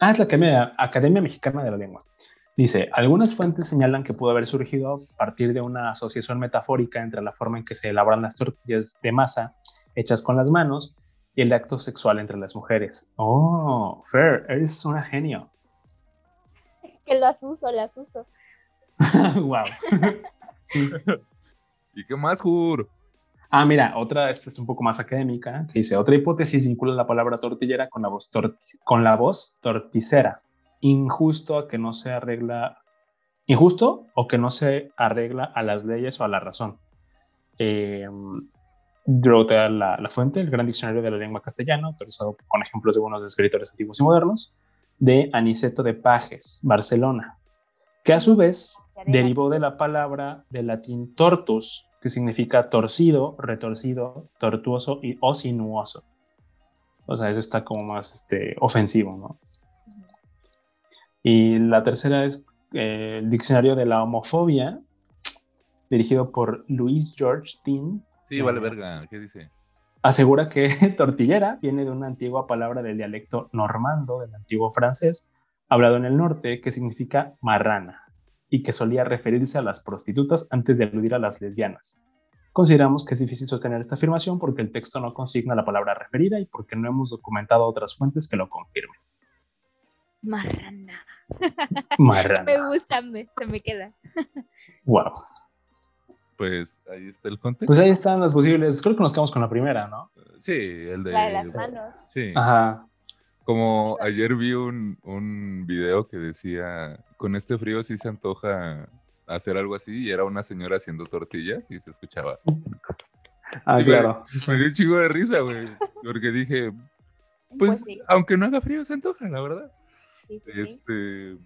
ah, es la Academia, Academia Mexicana de la Lengua. Dice, algunas fuentes señalan que pudo haber surgido a partir de una asociación metafórica entre la forma en que se elaboran las tortillas de masa hechas con las manos y el acto sexual entre las mujeres. Oh, Fer, eres una genio. Es que las uso, las uso. wow. sí. ¿Y qué más, Jur? Ah, mira, otra, esta es un poco más académica, que dice, otra hipótesis vincula la palabra tortillera con la voz, con la voz torticera. Injusto a que no se arregla, injusto o que no se arregla a las leyes o a la razón. Eh, Drotea la, la fuente, el Gran Diccionario de la Lengua Castellana, autorizado con ejemplos de buenos escritores antiguos y modernos, de Aniceto de Pajes, Barcelona, que a su vez derivó de la palabra del latín tortus, que significa torcido, retorcido, tortuoso y, o sinuoso. O sea, eso está como más este, ofensivo, ¿no? Y la tercera es eh, el Diccionario de la Homofobia, dirigido por Luis George Dean, Sí, vale verga. ¿Qué dice? asegura que tortillera viene de una antigua palabra del dialecto normando, del antiguo francés, hablado en el norte, que significa marrana y que solía referirse a las prostitutas antes de aludir a las lesbianas. Consideramos que es difícil sostener esta afirmación porque el texto no consigna la palabra referida y porque no hemos documentado otras fuentes que lo confirmen. Marrana. Marrana. me gusta, se me queda. wow. Pues ahí está el contexto. Pues ahí están las posibles. Creo que nos quedamos con la primera, ¿no? Sí, el de. La de las manos. Sí. Ajá. Como ayer vi un, un video que decía: con este frío sí se antoja hacer algo así y era una señora haciendo tortillas y se escuchaba. Ah, claro. Me, dio un chico de risa, güey, porque dije, pues, pues aunque no haga frío se antoja, la verdad. este,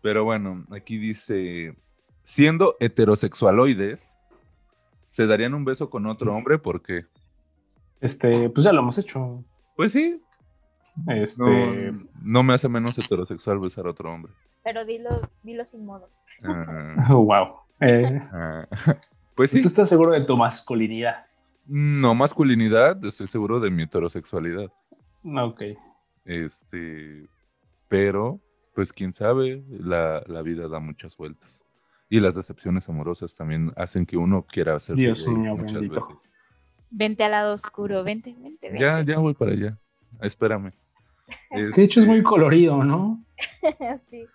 pero bueno, aquí dice, siendo heterosexualoides, se darían un beso con otro hombre, ¿por qué? Este, pues ya lo hemos hecho. Pues sí. Este... No, me hace menos heterosexual besar a otro hombre. Pero dilo, dilo sin modo. wow. Eh, ah, pues sí. ¿Tú estás seguro de tu masculinidad? No masculinidad, estoy seguro de mi heterosexualidad. Ok. Este, pero, pues quién sabe, la, vida da muchas vueltas. Y las decepciones amorosas también hacen que uno quiera hacer Dios mío, muchas veces. Vente al lado oscuro, vente, vente, Ya, ya voy para allá. Espérame. De hecho es muy este colorido, ¿no? sí.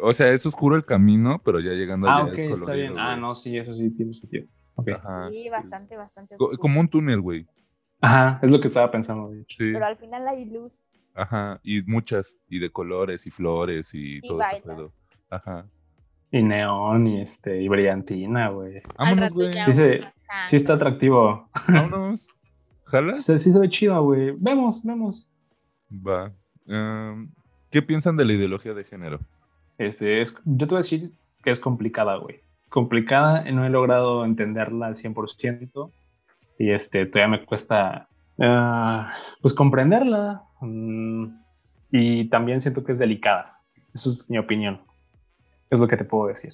O sea, es oscuro el camino, pero ya llegando allá ah, es colorido. Está bien. Ah, no, sí, eso sí tiene sentido. Sí, bastante, bastante. Como un túnel, güey. Ajá, es lo que estaba pensando. Sí. Pero al final hay luz. Ajá, y muchas, y de colores, y flores, y, todo eso. Ajá. Y neón, y este, y brillantina, güey. Vámonos, güey. Sí, sí, está atractivo. Vámonos. ¿Jalas? Sí, sí se ve chido, güey. Vemos, vemos. Va. Em, ¿Qué piensan de la ideología de género? Este, es, yo te voy a decir que es complicada, güey. Complicada, no he logrado entenderla al 100% y este, todavía me cuesta, ah, pues, comprenderla. Mm, y también siento que es delicada. Eso es mi opinión. Es lo que te puedo decir.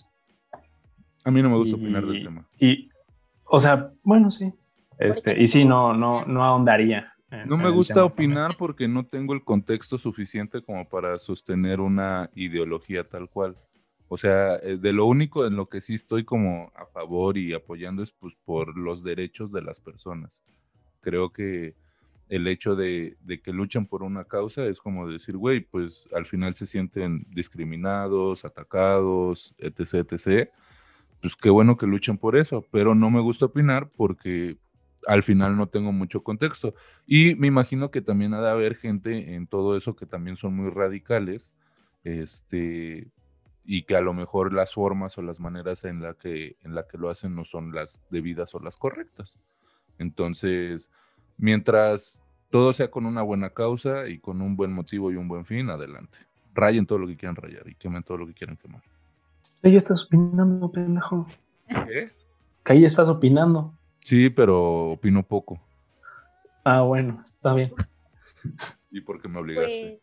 A mí no me gusta opinar del tema. Y, o sea, bueno, sí. Este, y sí, no, no, no ahondaría. no me gusta opinar porque no tengo el contexto suficiente como para sostener una ideología tal cual. O sea, eh, de lo único en lo que sí estoy como a favor y apoyando es pues por los derechos de las personas. Creo que el hecho de, que luchan por una causa es como decir, güey, pues al final se sienten discriminados, atacados, etc., etc. Pues qué bueno que luchen por eso, pero no me gusta opinar porque al final no tengo mucho contexto. Y me imagino que también ha de haber gente en todo eso que también son muy radicales, este, y que a lo mejor las formas o las maneras en la que, en la que lo hacen no son las debidas o las correctas. Entonces, mientras todo sea con una buena causa y con un buen motivo y un buen fin, adelante. Rayen todo lo que quieran rayar y quemen todo lo que quieran quemar. Ahí estás opinando, pendejo. ¿Qué? Que ahí estás opinando. Sí, pero opino poco. Ah, bueno, está bien. ¿Y por qué me obligaste?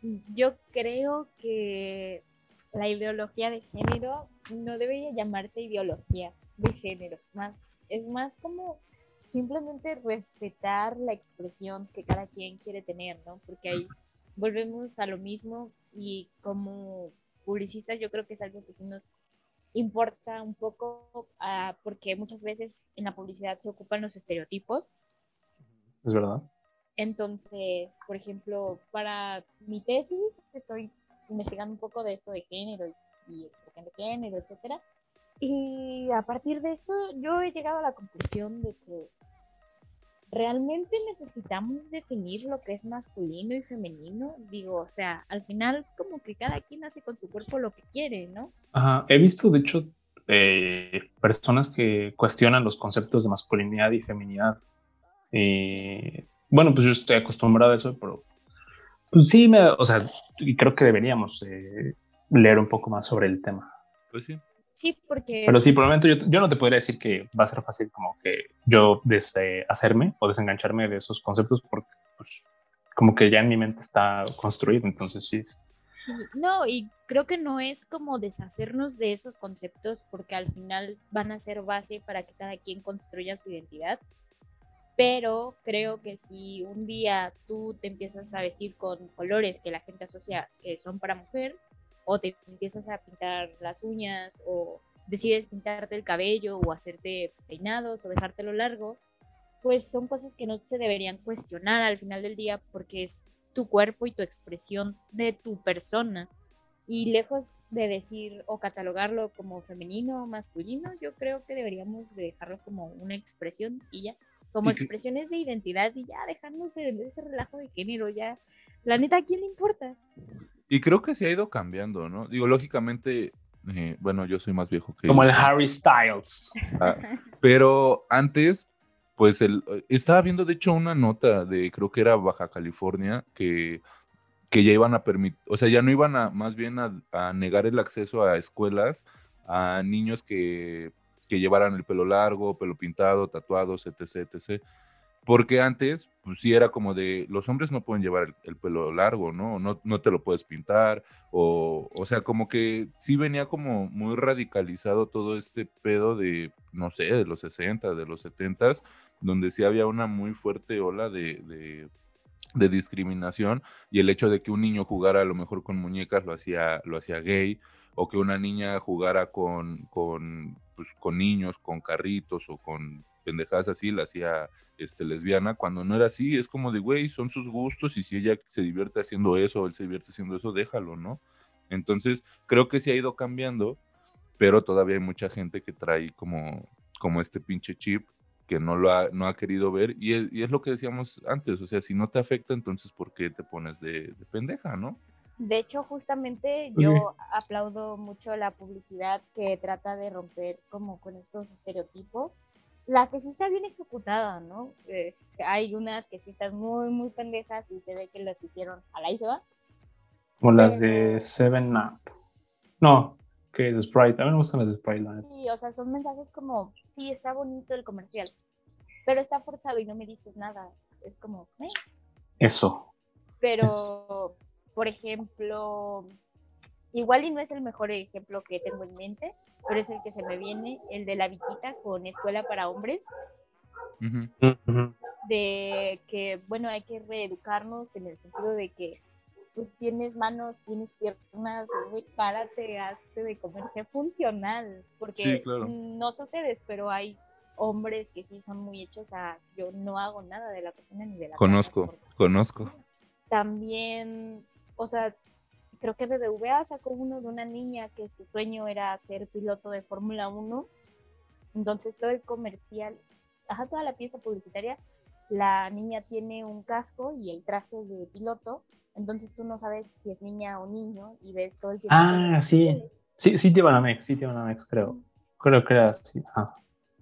Pues, yo creo que la ideología de género no debería llamarse ideología de género, más, es más como simplemente respetar la expresión que cada quien quiere tener, ¿no? Porque ahí volvemos a lo mismo y como publicistas yo creo que es algo que sí nos importa un poco ah, porque muchas veces en la publicidad se ocupan los estereotipos. Es verdad. Entonces, por ejemplo, para mi tesis estoy investigando un poco de esto de género y, expresión de género, etcétera. Y a partir de esto yo he llegado a la conclusión de que realmente necesitamos definir lo que es masculino y femenino. Digo, o sea, al final como que cada quien hace con su cuerpo lo que quiere, ¿no? Ajá, he visto de hecho eh, personas que cuestionan los conceptos de masculinidad y feminidad. Y bueno, pues yo estoy acostumbrado a eso, pero pues sí, me, o sea, y creo que deberíamos eh, leer un poco más sobre el tema. Pues sí. Sí, porque... Pero sí, momento yo, yo, no te podría decir que va a ser fácil como que yo deshacerme o desengancharme de esos conceptos porque pues, como que ya en mi mente está construido, entonces sí. sí. No, y creo que no es como deshacernos de esos conceptos porque al final van a ser base para que cada quien construya su identidad, pero creo que si un día tú te empiezas a vestir con colores que la gente asocia que son para mujer, o te empiezas a pintar las uñas, o decides pintarte el cabello, o hacerte peinados, o dejártelo largo, pues son cosas que no se deberían cuestionar al final del día porque es tu cuerpo y tu expresión de tu persona. Y lejos de decir o catalogarlo como femenino o masculino, yo creo que deberíamos dejarlo como una expresión y ya como expresiones de identidad y ya dejarnos de ese relajo de género, ya, la neta, ¿a quién le importa? Y creo que se ha ido cambiando, ¿no? Digo, lógicamente, eh, bueno, yo soy más viejo que... Como el Harry Styles. Ah, pero antes, pues, el, estaba viendo, de hecho, una nota de, creo que era Baja California, que, que ya iban a permitir, o sea, ya no iban a, más bien a negar el acceso a escuelas a niños que que llevaran el pelo largo, pelo pintado, tatuados, etc, etc. Porque antes, pues sí era como de, los hombres no pueden llevar el, pelo largo, ¿no? ¿no? No te lo puedes pintar, o, o sea, como que sí venía como muy radicalizado todo este pedo de, no sé, de los 60, de los 70, donde sí había una muy fuerte ola de, de, de discriminación y el hecho de que un niño jugara a lo mejor con muñecas lo hacía, lo hacía gay, o que una niña jugara con, con, pues, con niños, con carritos o con pendejadas así, la hacía este, lesbiana, cuando no era así, es como de, güey, son sus gustos y si ella se divierte haciendo eso o él se divierte haciendo eso, déjalo, ¿no? Entonces, creo que sí ha ido cambiando, pero todavía hay mucha gente que trae como, como este pinche chip que no lo ha, no ha querido ver y es, y es, lo que decíamos antes, o sea, si no te afecta, entonces ¿por qué te pones de, de pendeja, no? De hecho, justamente yo aplaudo mucho la publicidad que trata de romper como con estos estereotipos. La que sí está bien ejecutada, ¿no? Eh, hay unas que sí están muy, muy pendejas y se ve que las hicieron a la ISOA. Como las de Seven Up. No, que es Sprite. A mí me gustan las de Sprite. Sí, o sea, son mensajes como, sí, está bonito el comercial, pero está forzado y no me dices nada. Es como, ¿eh? Eso. Pero por ejemplo, igual y no es el mejor ejemplo que tengo en mente, pero es el que se me viene, el de la Viquita con escuela para hombres. De que, bueno, hay que reeducarnos en el sentido de que pues tienes manos, tienes piernas, güey, párate, hazte de comer, funcional, porque no sé ustedes, pero hay hombres que sí son muy hechos a, yo no hago nada de la cocina ni de la Conozco, conozco. También o sea, creo que BBVA sacó uno de una niña que su sueño era ser piloto de Fórmula 1. Entonces todo el comercial, ajá, toda la pieza publicitaria, la niña tiene un casco y el traje de piloto. Entonces tú no sabes si es niña o niño y ves todo el tiempo. Ah, sí. Sí, sí, Mex, sí, Mex, creo. Creo que era así.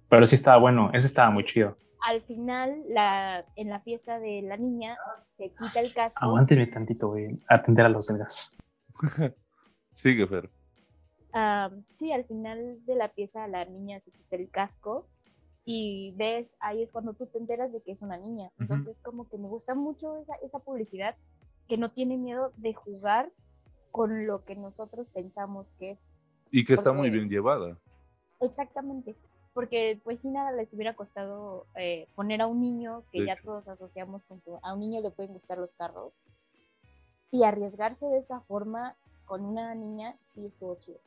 Pero sí estaba bueno, ese estaba muy chido al final, la, en la fiesta de la niña, se quita el casco. Aguánteme tantito, a atender a los del gas. Sigue, Fer. sí, al final de la pieza la niña se quita el casco y ves, ahí es cuando tú te enteras de que es una niña. Entonces, como que me gusta mucho esa, esa publicidad que no tiene miedo de jugar con lo que nosotros pensamos que es. Y que está muy bien llevada. Exactamente porque pues si nada les hubiera costado eh, poner a un niño, que ya todos asociamos con a un niño le pueden gustar los carros, y arriesgarse de esa forma con una niña, sí estuvo chido.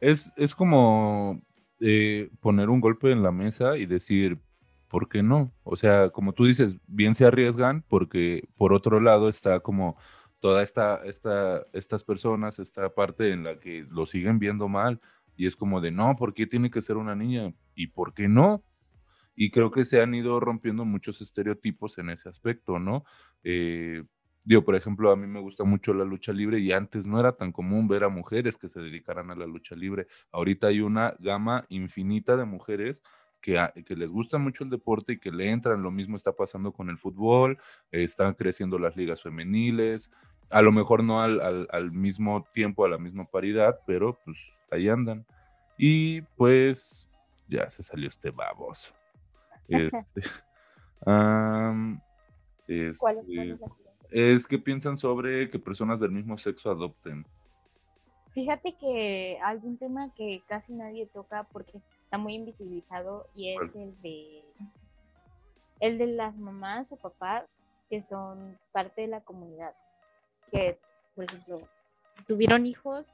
Es, es como eh, poner un golpe en la mesa y decir, ¿por qué no? O sea, como tú dices, bien se arriesgan porque por otro lado está como toda esta, esta, estas personas, esta parte en la que lo siguen viendo mal y es como de, no, ¿por qué tiene que ser una niña? ¿Y por qué no? Y creo que se han ido rompiendo muchos estereotipos en ese aspecto, ¿no? Eh, digo, por ejemplo, a mí me gusta mucho la lucha libre y antes no era tan común ver a mujeres que se dedicaran a la lucha libre. Ahorita hay una gama infinita de mujeres que, que, les gusta mucho el deporte y que le entran. Lo mismo está pasando con el fútbol, están creciendo las ligas femeniles, a lo mejor no al, al, al, mismo tiempo, a la misma paridad, pero pues ahí andan. Y pues ya se salió este baboso. Este, este es que piensan sobre que personas del mismo sexo adopten. Fíjate que hay un tema que casi nadie toca porque está muy invisibilizado y es el de el de las mamás o papás que son parte de la comunidad, que, por ejemplo, tuvieron hijos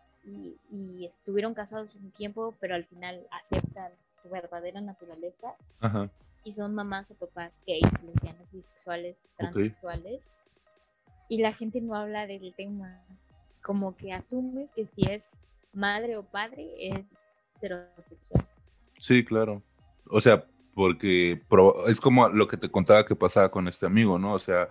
y, estuvieron casados un tiempo, pero al final aceptan su verdadera naturaleza. Y son mamás o papás gays, lesbianas, bisexuales, transexuales. Y la gente no habla del tema. Como que asumes que si es madre o padre es heterosexual. Sí, claro. O sea, porque es como lo que te contaba que pasaba con este amigo, ¿no? O sea,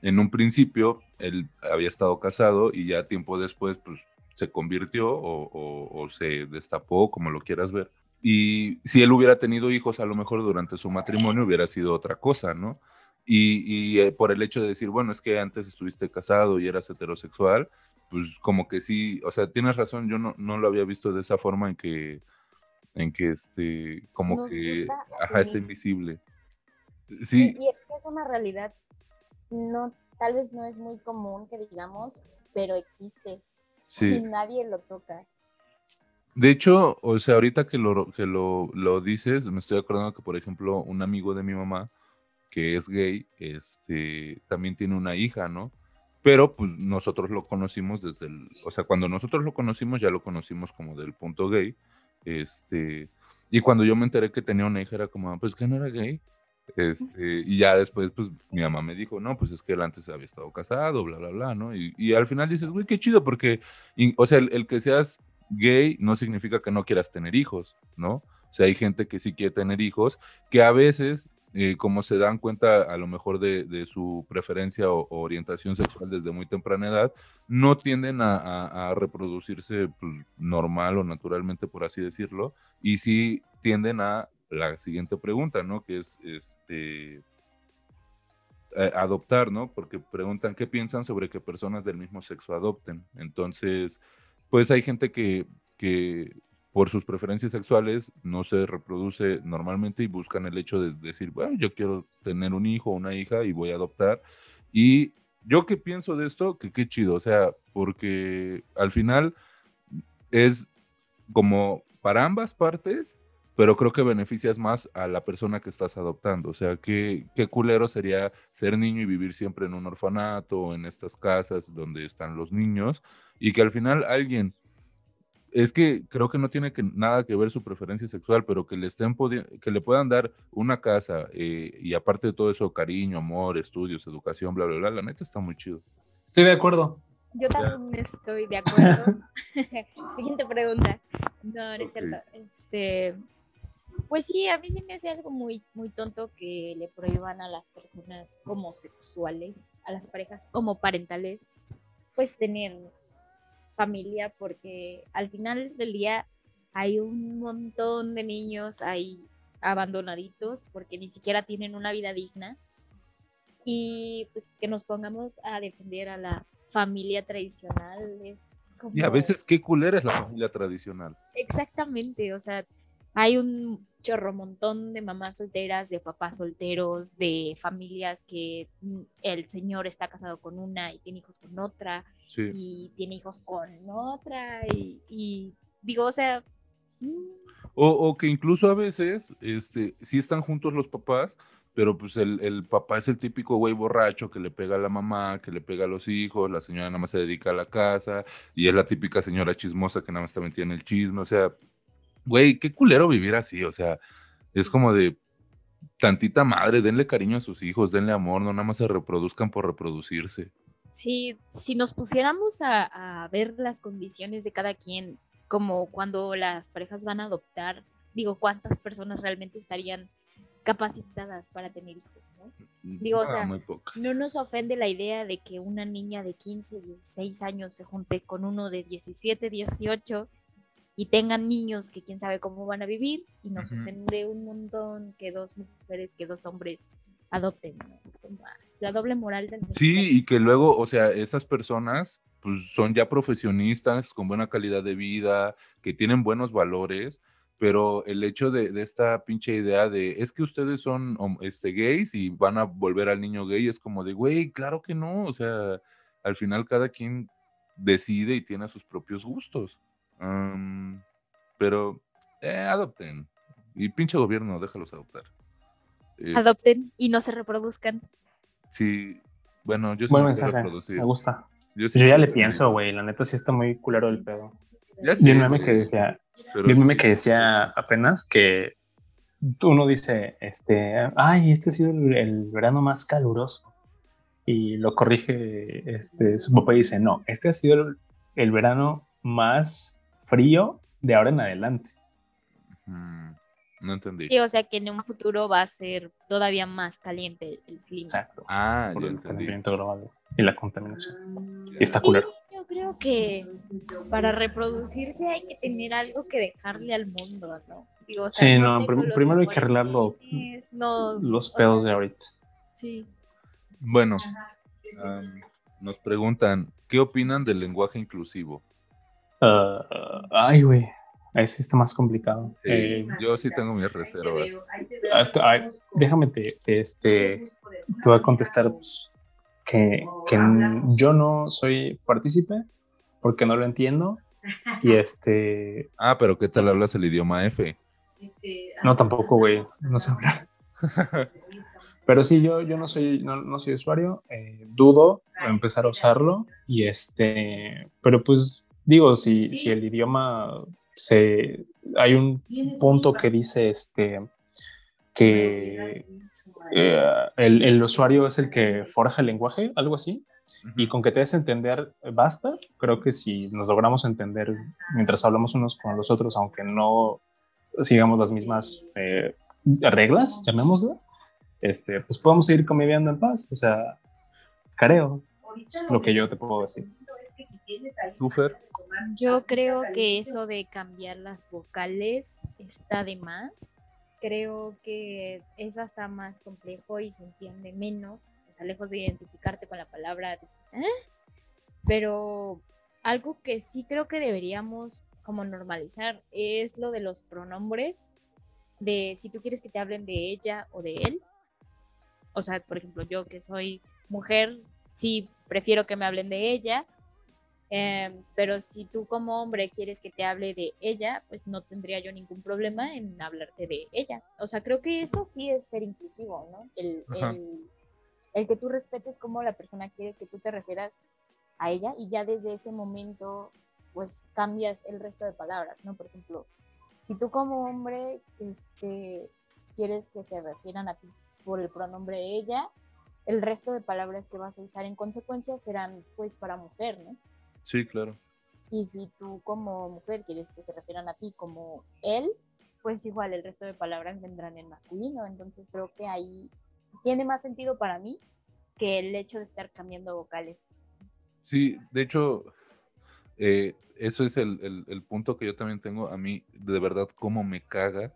en un principio él había estado casado y ya tiempo después, pues se convirtió o, se destapó, como lo quieras ver. Y si él hubiera tenido hijos, a lo mejor durante su matrimonio hubiera sido otra cosa, ¿no? Y, eh, por el hecho de decir, bueno, es que antes estuviste casado y eras heterosexual, pues como que sí, o sea, tienes razón, yo no, no lo había visto de esa forma en que, en que este, como que, ajá, está invisible. Sí. Y, y, es que es una realidad, no, tal vez no es muy común que digamos, pero existe. Y nadie lo toca. De hecho, o sea, ahorita que lo, que lo, lo, dices, me estoy acordando que, por ejemplo, un amigo de mi mamá, que es gay, este, también tiene una hija, ¿no? Pero pues nosotros lo conocimos desde el, o sea, cuando nosotros lo conocimos, ya lo conocimos como del punto gay, este, y cuando yo me enteré que tenía una hija, era como, ah, pues que no era gay, este, y ya después, pues mi mamá me dijo, no, pues es que él antes había estado casado, bla, bla, bla, ¿no? Y, y al final dices, güey, qué chido, porque, o sea, el, que seas gay no significa que no quieras tener hijos, ¿no? O sea, hay gente que sí quiere tener hijos, que a veces, eh, como se dan cuenta a lo mejor de, su preferencia o, orientación sexual desde muy temprana edad, no tienden a, a, reproducirse pues, normal o naturalmente, por así decirlo, y sí tienden a la siguiente pregunta, ¿no? Que es este eh, adoptar, ¿no? Porque preguntan qué piensan sobre que personas del mismo sexo adopten. Entonces, pues hay gente que, que por sus preferencias sexuales no se reproduce normalmente y buscan el hecho de decir, bueno, yo quiero tener un hijo o una hija y voy a adoptar. Y yo qué pienso de esto, que qué chido, o sea, porque al final es como para ambas partes pero creo que beneficias más a la persona que estás adoptando. O sea, qué, qué culero sería ser niño y vivir siempre en un orfanato o en estas casas donde están los niños y que al final alguien, es que creo que no tiene que, nada que ver su preferencia sexual, pero que le, estén que le puedan dar una casa eh, y aparte de todo eso, cariño, amor, estudios, educación, bla, bla, bla, la neta está muy chido. Estoy de acuerdo. Yo también estoy de acuerdo. Siguiente pregunta. No, no es cierto. Este, pues sí, a mí sí me hace algo muy, muy tonto que le prohíban a las personas homosexuales, a las parejas homoparentales, pues tener familia, porque al final del día hay un montón de niños ahí abandonaditos porque ni siquiera tienen una vida digna y pues que nos pongamos a defender a la familia tradicional es como... Y a veces qué culera es la familia tradicional. Exactamente, o sea, hay un chorro montón de mamás solteras, de papás solteros, de familias que el señor está casado con una y tiene hijos con otra y tiene hijos con otra y, digo, o sea... Mm. O, que incluso a veces, este, sí están juntos los papás, pero pues el, el, papá es el típico güey borracho que le pega a la mamá, que le pega a los hijos, la señora nada más se dedica a la casa y es la típica señora chismosa que nada más también tiene el chisme, o sea, güey, qué culero vivir así, o sea, es como de tantita madre, denle cariño a sus hijos, denle amor, no nada más se reproduzcan por reproducirse. Sí, si nos pusiéramos a, ver las condiciones de cada quien, como cuando las parejas van a adoptar, digo, ¿cuántas personas realmente estarían capacitadas para tener hijos, ¿no? Digo, o sea, no nos ofende la idea de que una niña de 15, 16 años se junte con uno de 17, 18 y tengan niños que quién sabe cómo van a vivir y nos uh un montón que dos mujeres, que dos hombres adopten. La doble moral del Sí, y que luego, o sea, esas personas pues son ya profesionistas con buena calidad de vida, que tienen buenos valores, pero el hecho de, esta pinche idea de es que ustedes son este, gays y van a volver al niño gay es como de, güey, claro que no, o sea, al final cada quien decide y tiene sus propios gustos pero eh, adopten. Y pinche gobierno, déjalos adoptar. adopten y no se reproduzcan. Sí, bueno, yo sí Buen mensaje, me gusta. Yo, ya le pienso, güey, la neta sí está muy culero el pedo. Ya y un meme que decía, un meme que decía apenas que uno dice, este, ay, este ha sido el, verano más caluroso. Y lo corrige este, su papá y dice, no, este ha sido el, verano más frío de ahora en adelante. No entendí. Sí, o sea que en un futuro va a ser todavía más caliente el clima. Exacto. Ah, por el calentamiento global y la contaminación. Y está culero. yo creo que para reproducirse hay que tener algo que dejarle al mundo, ¿no? sí, no, primero hay que arreglar los pedos de ahorita. Sí. Bueno, nos preguntan, ¿qué opinan del lenguaje inclusivo? Ah, ay, güey. Ahí sí está más complicado. Eh, yo sí tengo mis reservas. Ah, déjame te, este, te voy a contestar pues, que, que yo no soy partícipe porque no lo entiendo. Y este. Ah, pero ¿qué tal hablas el idioma F? No, tampoco, güey. No sé hablar. Pero sí, yo, yo no soy, no, no soy usuario, eh, dudo empezar a usarlo y este, pero pues digo, si, si el idioma se, hay un punto que dice este, que eh, el, el, usuario es el que forja el lenguaje, algo así, y con que te des entender basta. Creo que si nos logramos entender mientras hablamos unos con los otros, aunque no sigamos las mismas eh, reglas, llamémoslo, este, pues podemos seguir conviviendo en paz. O sea, creo, es lo que yo te puedo decir. Yo creo que eso de cambiar las vocales está de más. Creo que es hasta más complejo y se entiende menos. O sea, lejos de identificarte con la palabra, ¿eh? pero algo que sí creo que deberíamos como normalizar es lo de los pronombres, de si tú quieres que te hablen de ella o de él. O sea, por ejemplo, yo que soy mujer, sí prefiero que me hablen de ella, em, pero si tú como hombre quieres que te hable de ella, pues no tendría yo ningún problema en hablarte de ella. O sea, creo que eso sí es ser inclusivo, ¿no? El, el, el que tú respetes cómo la persona quiere que tú te refieras a ella y ya desde ese momento pues cambias el resto de palabras, ¿no? Por ejemplo, si tú como hombre este, quieres que se refieran a ti por el pronombre ella, el resto de palabras que vas a usar en consecuencia serán pues para mujer, ¿no? Sí, claro. Y si tú como mujer quieres que se refieran a ti como él, pues igual el resto de palabras vendrán en masculino. Entonces creo que ahí tiene más sentido para mí que el hecho de estar cambiando vocales. Sí, de hecho, eh, eso es el, punto que yo también tengo. A mí, de verdad, cómo me caga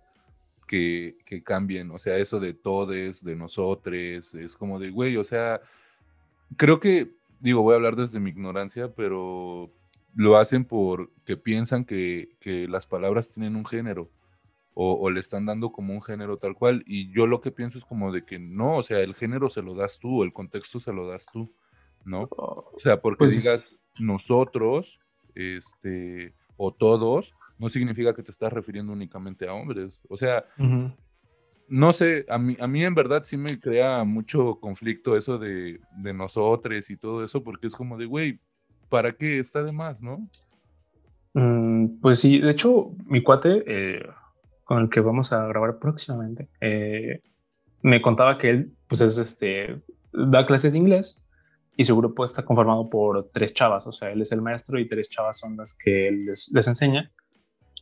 que, cambien. O sea, eso de todes, de nosotros, es como de, güey, o sea, creo que, digo, voy a hablar desde mi ignorancia, pero lo hacen porque piensan que, las palabras tienen un género. O, le están dando como un género tal cual. Y yo lo que pienso es como de que no, o sea, el género se lo das tú, el contexto se lo das tú, ¿no? O sea, porque pues digas nosotros, este, o todos, no significa que te estás refiriendo únicamente a hombres. O sea, no sé, a mí, a mí en verdad sí me crea mucho conflicto eso de, de nosotros y todo eso, porque es como de, güey, ¿para qué está de más, no? Mm, pues sí, de hecho, mi cuate, eh, con el que vamos a grabar próximamente, eh, me contaba que él, pues es este, da clases de inglés y su grupo está conformado por tres chavas, o sea, él es el maestro y tres chavas son las que él les, enseña.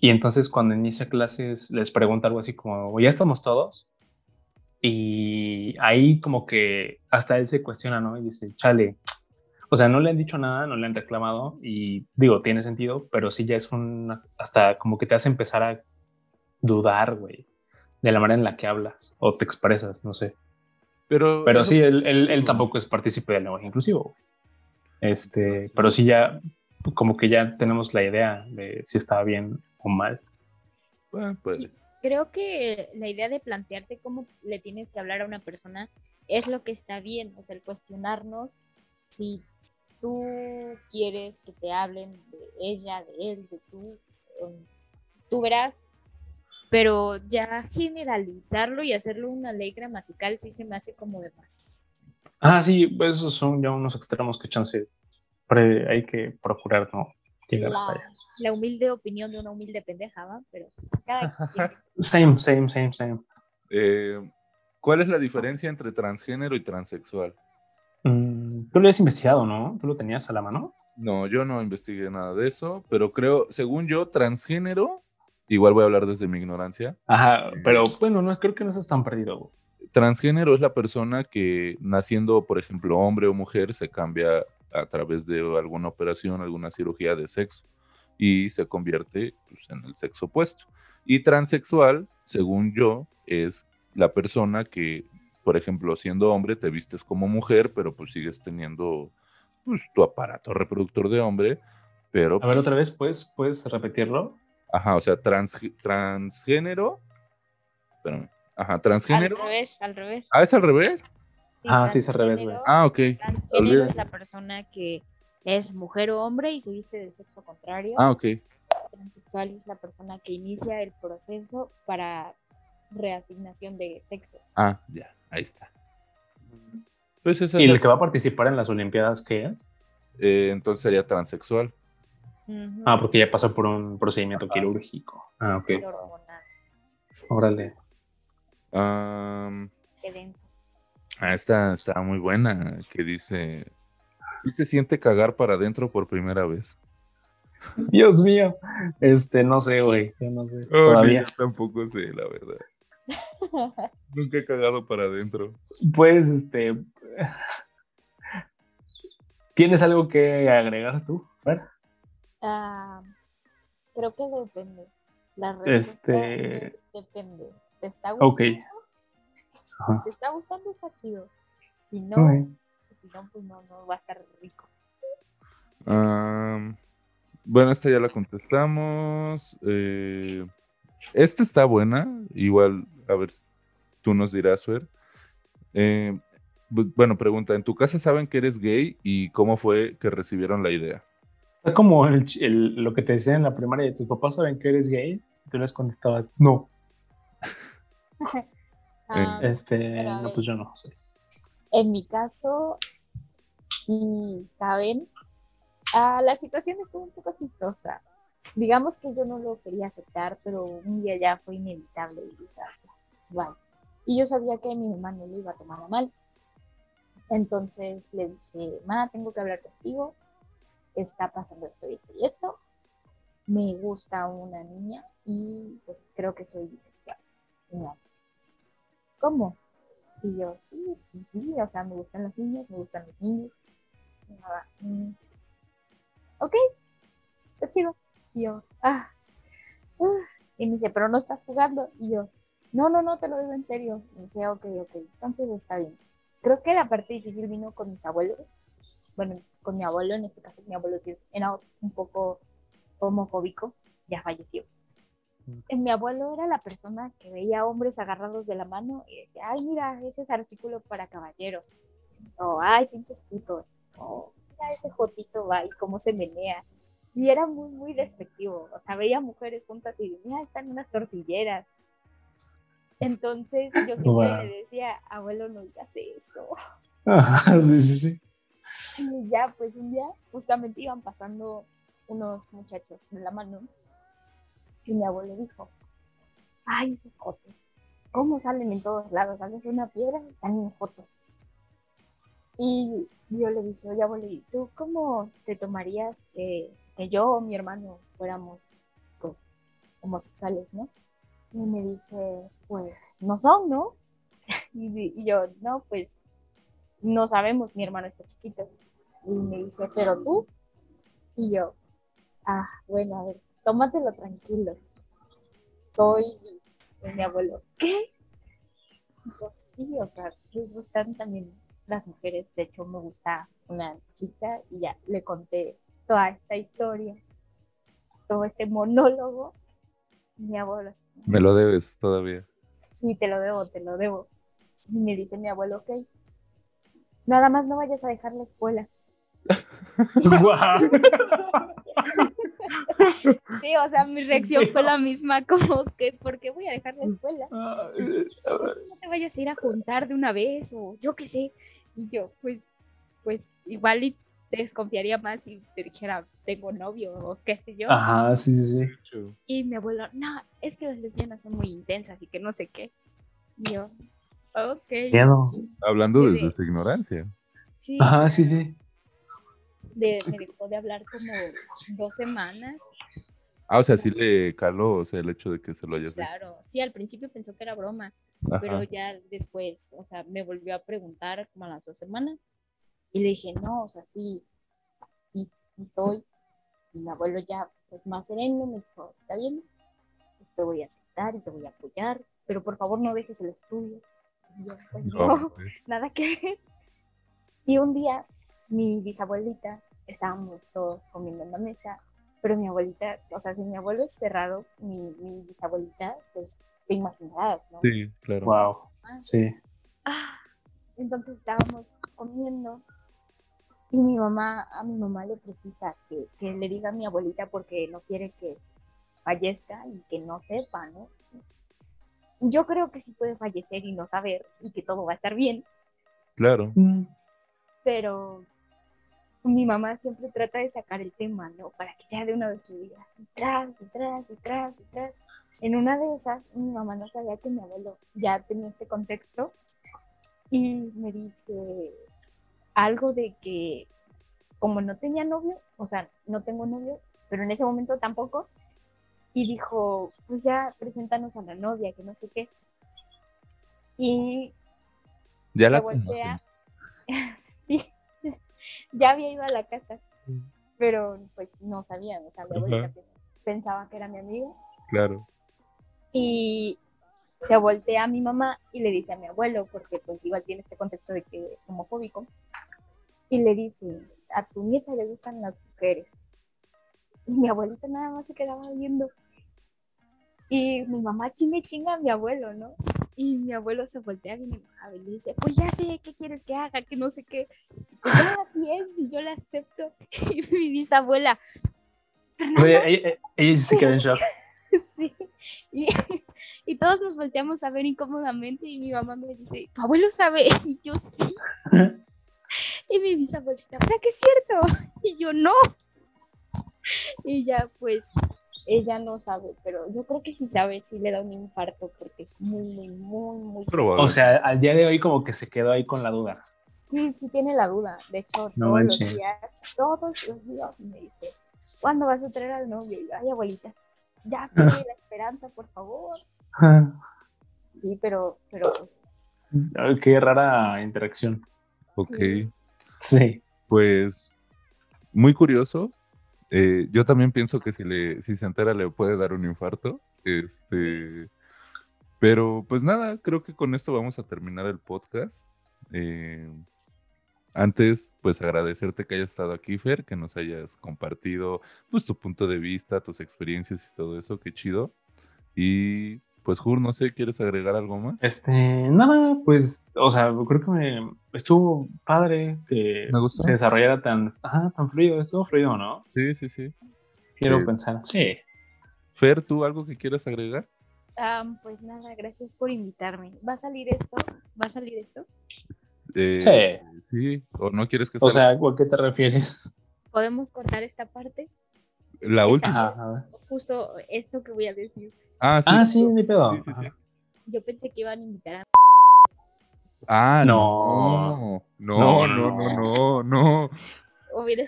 Y entonces cuando inicia clases les pregunta algo así como, ¿ya estamos todos? Y ahí como que hasta él se cuestiona, ¿no? Y dice, chale, o sea, no le han dicho nada, no le han reclamado y digo, tiene sentido, pero sí ya es un, hasta como que te hace empezar a dudar, güey, de la manera en la que hablas o te expresas, no sé. Pero, pero sí, él, él, tampoco es partícipe del lenguaje inclusivo. Este, pero sí ya, como que ya tenemos la idea de si está bien o mal. Creo que la idea de plantearte cómo le tienes que hablar a una persona es lo que está bien, o sea, el cuestionarnos si tú quieres que te hablen de ella, de él, de tú, tú verás, pero ya generalizarlo y hacerlo una ley gramatical sí se me hace como de más. Ah, sí, pues esos son ya unos extremos que chance hay que procurar no llegar la, hasta allá. La humilde opinión de una humilde pendeja, ¿va? Pero cada Same, same, same, same. Eh, ¿Cuál es la diferencia entre transgénero y transexual? Mm, tú lo has investigado, ¿no? ¿Tú lo tenías a la mano? No, yo no investigué nada de eso, pero creo, según yo, transgénero, igual voy a hablar desde mi ignorancia. Ajá, pero bueno, no creo que no seas tan perdido. Transgénero es la persona que naciendo, por ejemplo, hombre o mujer, se cambia a través de alguna operación, alguna cirugía de sexo y se convierte pues, en el sexo opuesto. Y transexual, según yo, es la persona que, por ejemplo, siendo hombre, te vistes como mujer, pero pues sigues teniendo pues, tu aparato reproductor de hombre, pero... A ver, otra vez, ¿puedes, ¿puedes repetirlo? Ajá, o sea, trans, transgénero... Espérame. Ajá, transgénero. Al revés, al revés. Ah, ¿es al revés? Ah, sí, es al revés, güey. Ah, ok. Transgénero es la persona que es mujer o hombre y se viste del sexo contrario. Ah, ok. Transexual es la persona que inicia el proceso para reasignación de sexo. Ah, ya, ahí está. Pues ¿Y el que va a participar en las Olimpiadas qué es? Eh, entonces sería transexual. Ah, porque ya pasó por un procedimiento quirúrgico. Ah, ok. Órale. Qué denso. Ah, esta está muy buena, que dice, ¿y se siente cagar para adentro por primera vez? Dios mío, este, no sé, güey, yo no sé, oh, todavía. tampoco sé, la verdad. Nunca he cagado para adentro. Pues, este, ¿tienes algo que agregar tú? Ah, creo que depende. La respuesta este... depende. ¿Te está gustando? Ok. ¿Te está gustando? Está chido. Si no, si no, pues no, no va a estar rico. bueno, esta ya la contestamos. Eh, esta está buena. Igual, a ver, tú nos dirás, Fer. Eh, bueno, pregunta, ¿en tu casa saben que eres gay y cómo fue que recibieron la idea? Está como lo que te decían en la primaria, ¿tus papás saben que eres gay? Y tú les contestabas, no. Ah, este, no, pues yo no. sé. En mi caso, ¿saben? Ah, la situación estuvo un poco chistosa. Digamos que yo no lo quería aceptar, pero un día ya fue inevitable. Y, y yo sabía que mi mamá no lo iba a tomar a mal. Entonces le dije, mamá, tengo que hablar contigo. Está pasando esto y esto y esto. Me gusta una niña y pues creo que soy bisexual. ¿Cómo? Y yo, sí, pues sí, o sea, me gustan los niños, me gustan los niños. Nada, mm, ok, está chido. Y yo, ah, ah, y me dice, pero no estás jugando. Y yo, no, no, no, te lo digo en serio. Y me dice, ok, ok, entonces está bien. Creo que la parte difícil vino con mis abuelos. Bueno, con mi abuelo, en este caso mi abuelo era un poco homofóbico, ya falleció mi abuelo era la persona que veía hombres agarrados de la mano y decía, ay, mira, ese es artículo para caballeros. O, ay, pinches putos. O, mira, ese jotito va y cómo se menea. Y era muy, muy despectivo. O sea, veía mujeres juntas y decía, están unas tortilleras. Entonces yo siempre le decía, abuelo, no digas eso. sí, sí, sí. Y ya, pues un día justamente iban pasando unos muchachos de la mano y mi abuelo dijo, ay, esos jotos, ¿cómo salen en todos lados? Haces una piedra y salen fotos. Y yo le dije, oye, abuelo, ¿y tú cómo te tomarías que, yo o mi hermano fuéramos, pues, homosexuales, no? Y me dice, pues, no son, ¿no? y, yo, no, pues, no sabemos, mi hermano está chiquito. Y me dice, pero tú. Y yo, ah, bueno, a ver, tómatelo tranquilo. Soy mi abuelo. ¿Qué? sí, o sea, me gustan también las mujeres. De hecho, me gusta una chica y ya le conté toda esta historia, todo este monólogo. Mi abuelo. Me lo debes todavía. Sí, te lo debo, te lo debo. Y me dice mi abuelo, ok, nada más no vayas a dejar la escuela. sí, o sea, mi reacción fue la misma, como que, ¿por qué voy a dejar la escuela? Pues, no te vayas a ir a juntar de una vez, o yo qué sé. Y yo, pues, pues igual y te desconfiaría más si te dijera, tengo novio, o qué sé yo. Ajá, sí, sí, sí. Y mi abuelo, no, es que las lesbianas son muy intensas y que no sé qué. Y yo, ok. Hablando desde esta ignorancia. Sí. Ajá, sí, sí de, me dejó de hablar como dos semanas. Ah, o sea, sí le caló, o sea, el hecho de que se lo hayas Claro, sí, al principio pensó que era broma, pero ya después, o sea, me volvió a preguntar como a las dos semanas y le dije, no, o sea, sí, sí, sí soy. Y mi abuelo ya, pues más sereno, me dijo, está bien, pues te voy a aceptar y te voy a apoyar, pero por favor no dejes el estudio. Y yo, pues no, nada que ver. Y un día mi bisabuelita, estábamos todos comiendo en la mesa, pero mi abuelita, o sea, si mi abuelo es cerrado, mi, mi bisabuelita, pues te imaginarás, ¿no? Sí, claro. Wow. Ah. sí. Ah, entonces estábamos comiendo y mi mamá, a mi mamá le precisa que, que le diga a mi abuelita porque no quiere que fallezca y que no sepa, ¿no? Yo creo que sí puede fallecer y no saber y que todo va a estar bien. Claro. Mm. Pero mi mamá siempre trata de sacar el tema, ¿no? Para que ya de una vez su diga, detrás, detrás, detrás, detrás. En una de esas, mi mamá no sabía que mi abuelo ya tenía este contexto y me dice algo de que como no tenía novio, o sea, no tengo novio, pero en ese momento tampoco, y dijo, pues ya, preséntanos a la novia, que no sé qué. Y ya la voltea, ya había ido a la casa, pero pues no sabían, o sea, mi pensaba que era mi amigo. Claro. Y se voltea a mi mamá y le dice a mi abuelo, porque pues igual tiene este contexto de que es homofóbico, y le dice, a tu nieta le gustan las mujeres. Y mi abuelita nada más se quedaba viendo. Y mi mamá chinga chinga a mi abuelo, ¿no? Y mi abuelo se voltea y me dice, pues ya sé, ¿qué quieres que haga? Que no sé qué. Pues así es y yo la acepto. Y mi bisabuela. Oye, ella, se quedó en shock. Sí. Y, todos nos volteamos a ver incómodamente y mi mamá me dice, ¿tu abuelo sabe? Y yo sí. Y mi bisabuelita, o sea que es cierto. Y yo no. Y ya pues ella no sabe, pero yo creo que sí sabe, sí le da un infarto porque es muy, muy, muy, muy... O sea, al día de hoy como que se quedó ahí con la duda. Sí, sí tiene la duda. De hecho, todos los días, todos los días me dice, ¿cuándo vas a traer al novio? Y ay, abuelita, ya tiene la esperanza, por favor. sí, pero, pero... Qué rara interacción. Ok. Sí. Pues, muy curioso, eh, yo también pienso que si, se entera le puede dar un infarto. Este, pero pues nada, creo que con esto vamos a terminar el podcast. Eh, antes, pues agradecerte que hayas estado aquí, Fer, que nos hayas compartido pues tu punto de vista, tus experiencias y todo eso, qué chido. Y pues, Jur, no sé, ¿quieres agregar algo más? Este, nada, pues, o sea, creo que me estuvo padre que se desarrollara tan, tan fluido, estuvo fluido, ¿no? Sí, sí, sí. Quiero eh, pensar, sí. Fer, ¿tú algo que quieras agregar? pues nada, gracias por invitarme. ¿Va a salir esto? ¿Va a salir esto? Eh, sí. Sí, o no quieres que salga. O sea, ¿a qué te refieres? ¿Podemos cortar esta parte? La última. Justo esto que voy a decir. Ah, sí. Ah, sí, ni pedo. Yo pensé que iban a invitar a. Ah, no. No, no, no, no, no.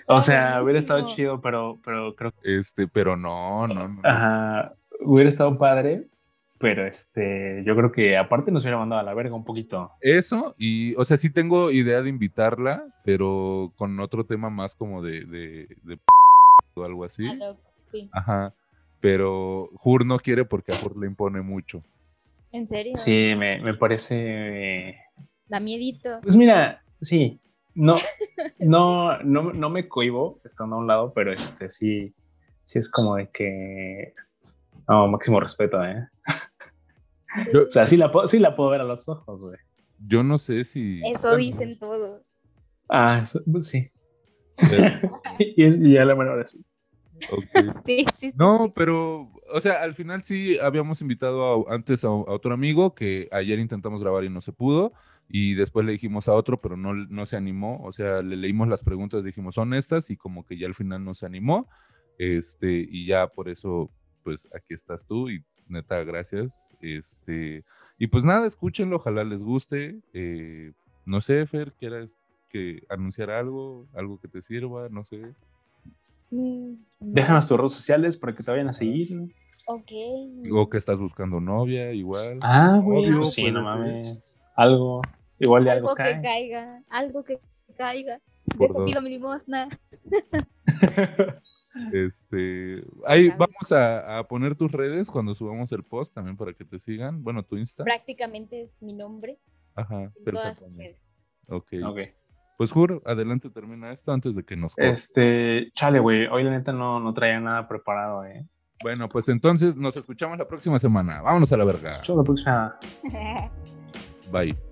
o sea, hubiera estado chido, pero, pero creo que. Este, pero no, no, no. Ajá. Hubiera estado padre, pero este, yo creo que aparte nos hubiera mandado a la verga un poquito. Eso, y, o sea, sí tengo idea de invitarla, pero con otro tema más como de, de, de o algo así. Sí. Ajá pero Jur no quiere porque a Jur le impone mucho. ¿En serio? Sí, me, me parece... Da miedito. Pues mira, sí, no, no, no, no me cohibo estando a un lado, pero este sí, sí es como de que... No, máximo respeto, ¿eh? o sea, sí la, sí la puedo ver a los ojos, güey. Yo no sé si... Eso dicen todos. Ah, pues sí. y, es, y ya la menor así. no, pero, o sea, al final sí habíamos invitado antes a, otro amigo que ayer intentamos grabar y no se pudo, y después le dijimos a otro, pero no, no se animó, o sea, le leímos las preguntas, dijimos son estas, y como que ya al final no se animó, este, y ya por eso, pues aquí estás tú, y neta, gracias, este, y pues nada, escúchenlo, ojalá les guste, eh, no sé, Fer, ¿quieres que anunciar algo, algo que te sirva, no sé? Mm, Déjanos tus redes sociales para que te vayan a seguir. Ok. O que estás buscando novia, igual. Ah, güey. Pues sí, no mames. Algo. Igual de algo, algo que caiga. Algo que caiga. De eso pido mi limosna. Este, ahí vamos a, poner tus redes cuando subamos el post también para que te sigan. Bueno, tu Insta. Prácticamente es mi nombre. Ajá, perfecto. Ok. okay. Pues juro, adelante termina esto antes de que nos Este, chale, güey, hoy la neta no, no traía nada preparado, eh. Bueno, pues entonces nos escuchamos la próxima semana. Vámonos a la verga. Chau, la próxima. Bye.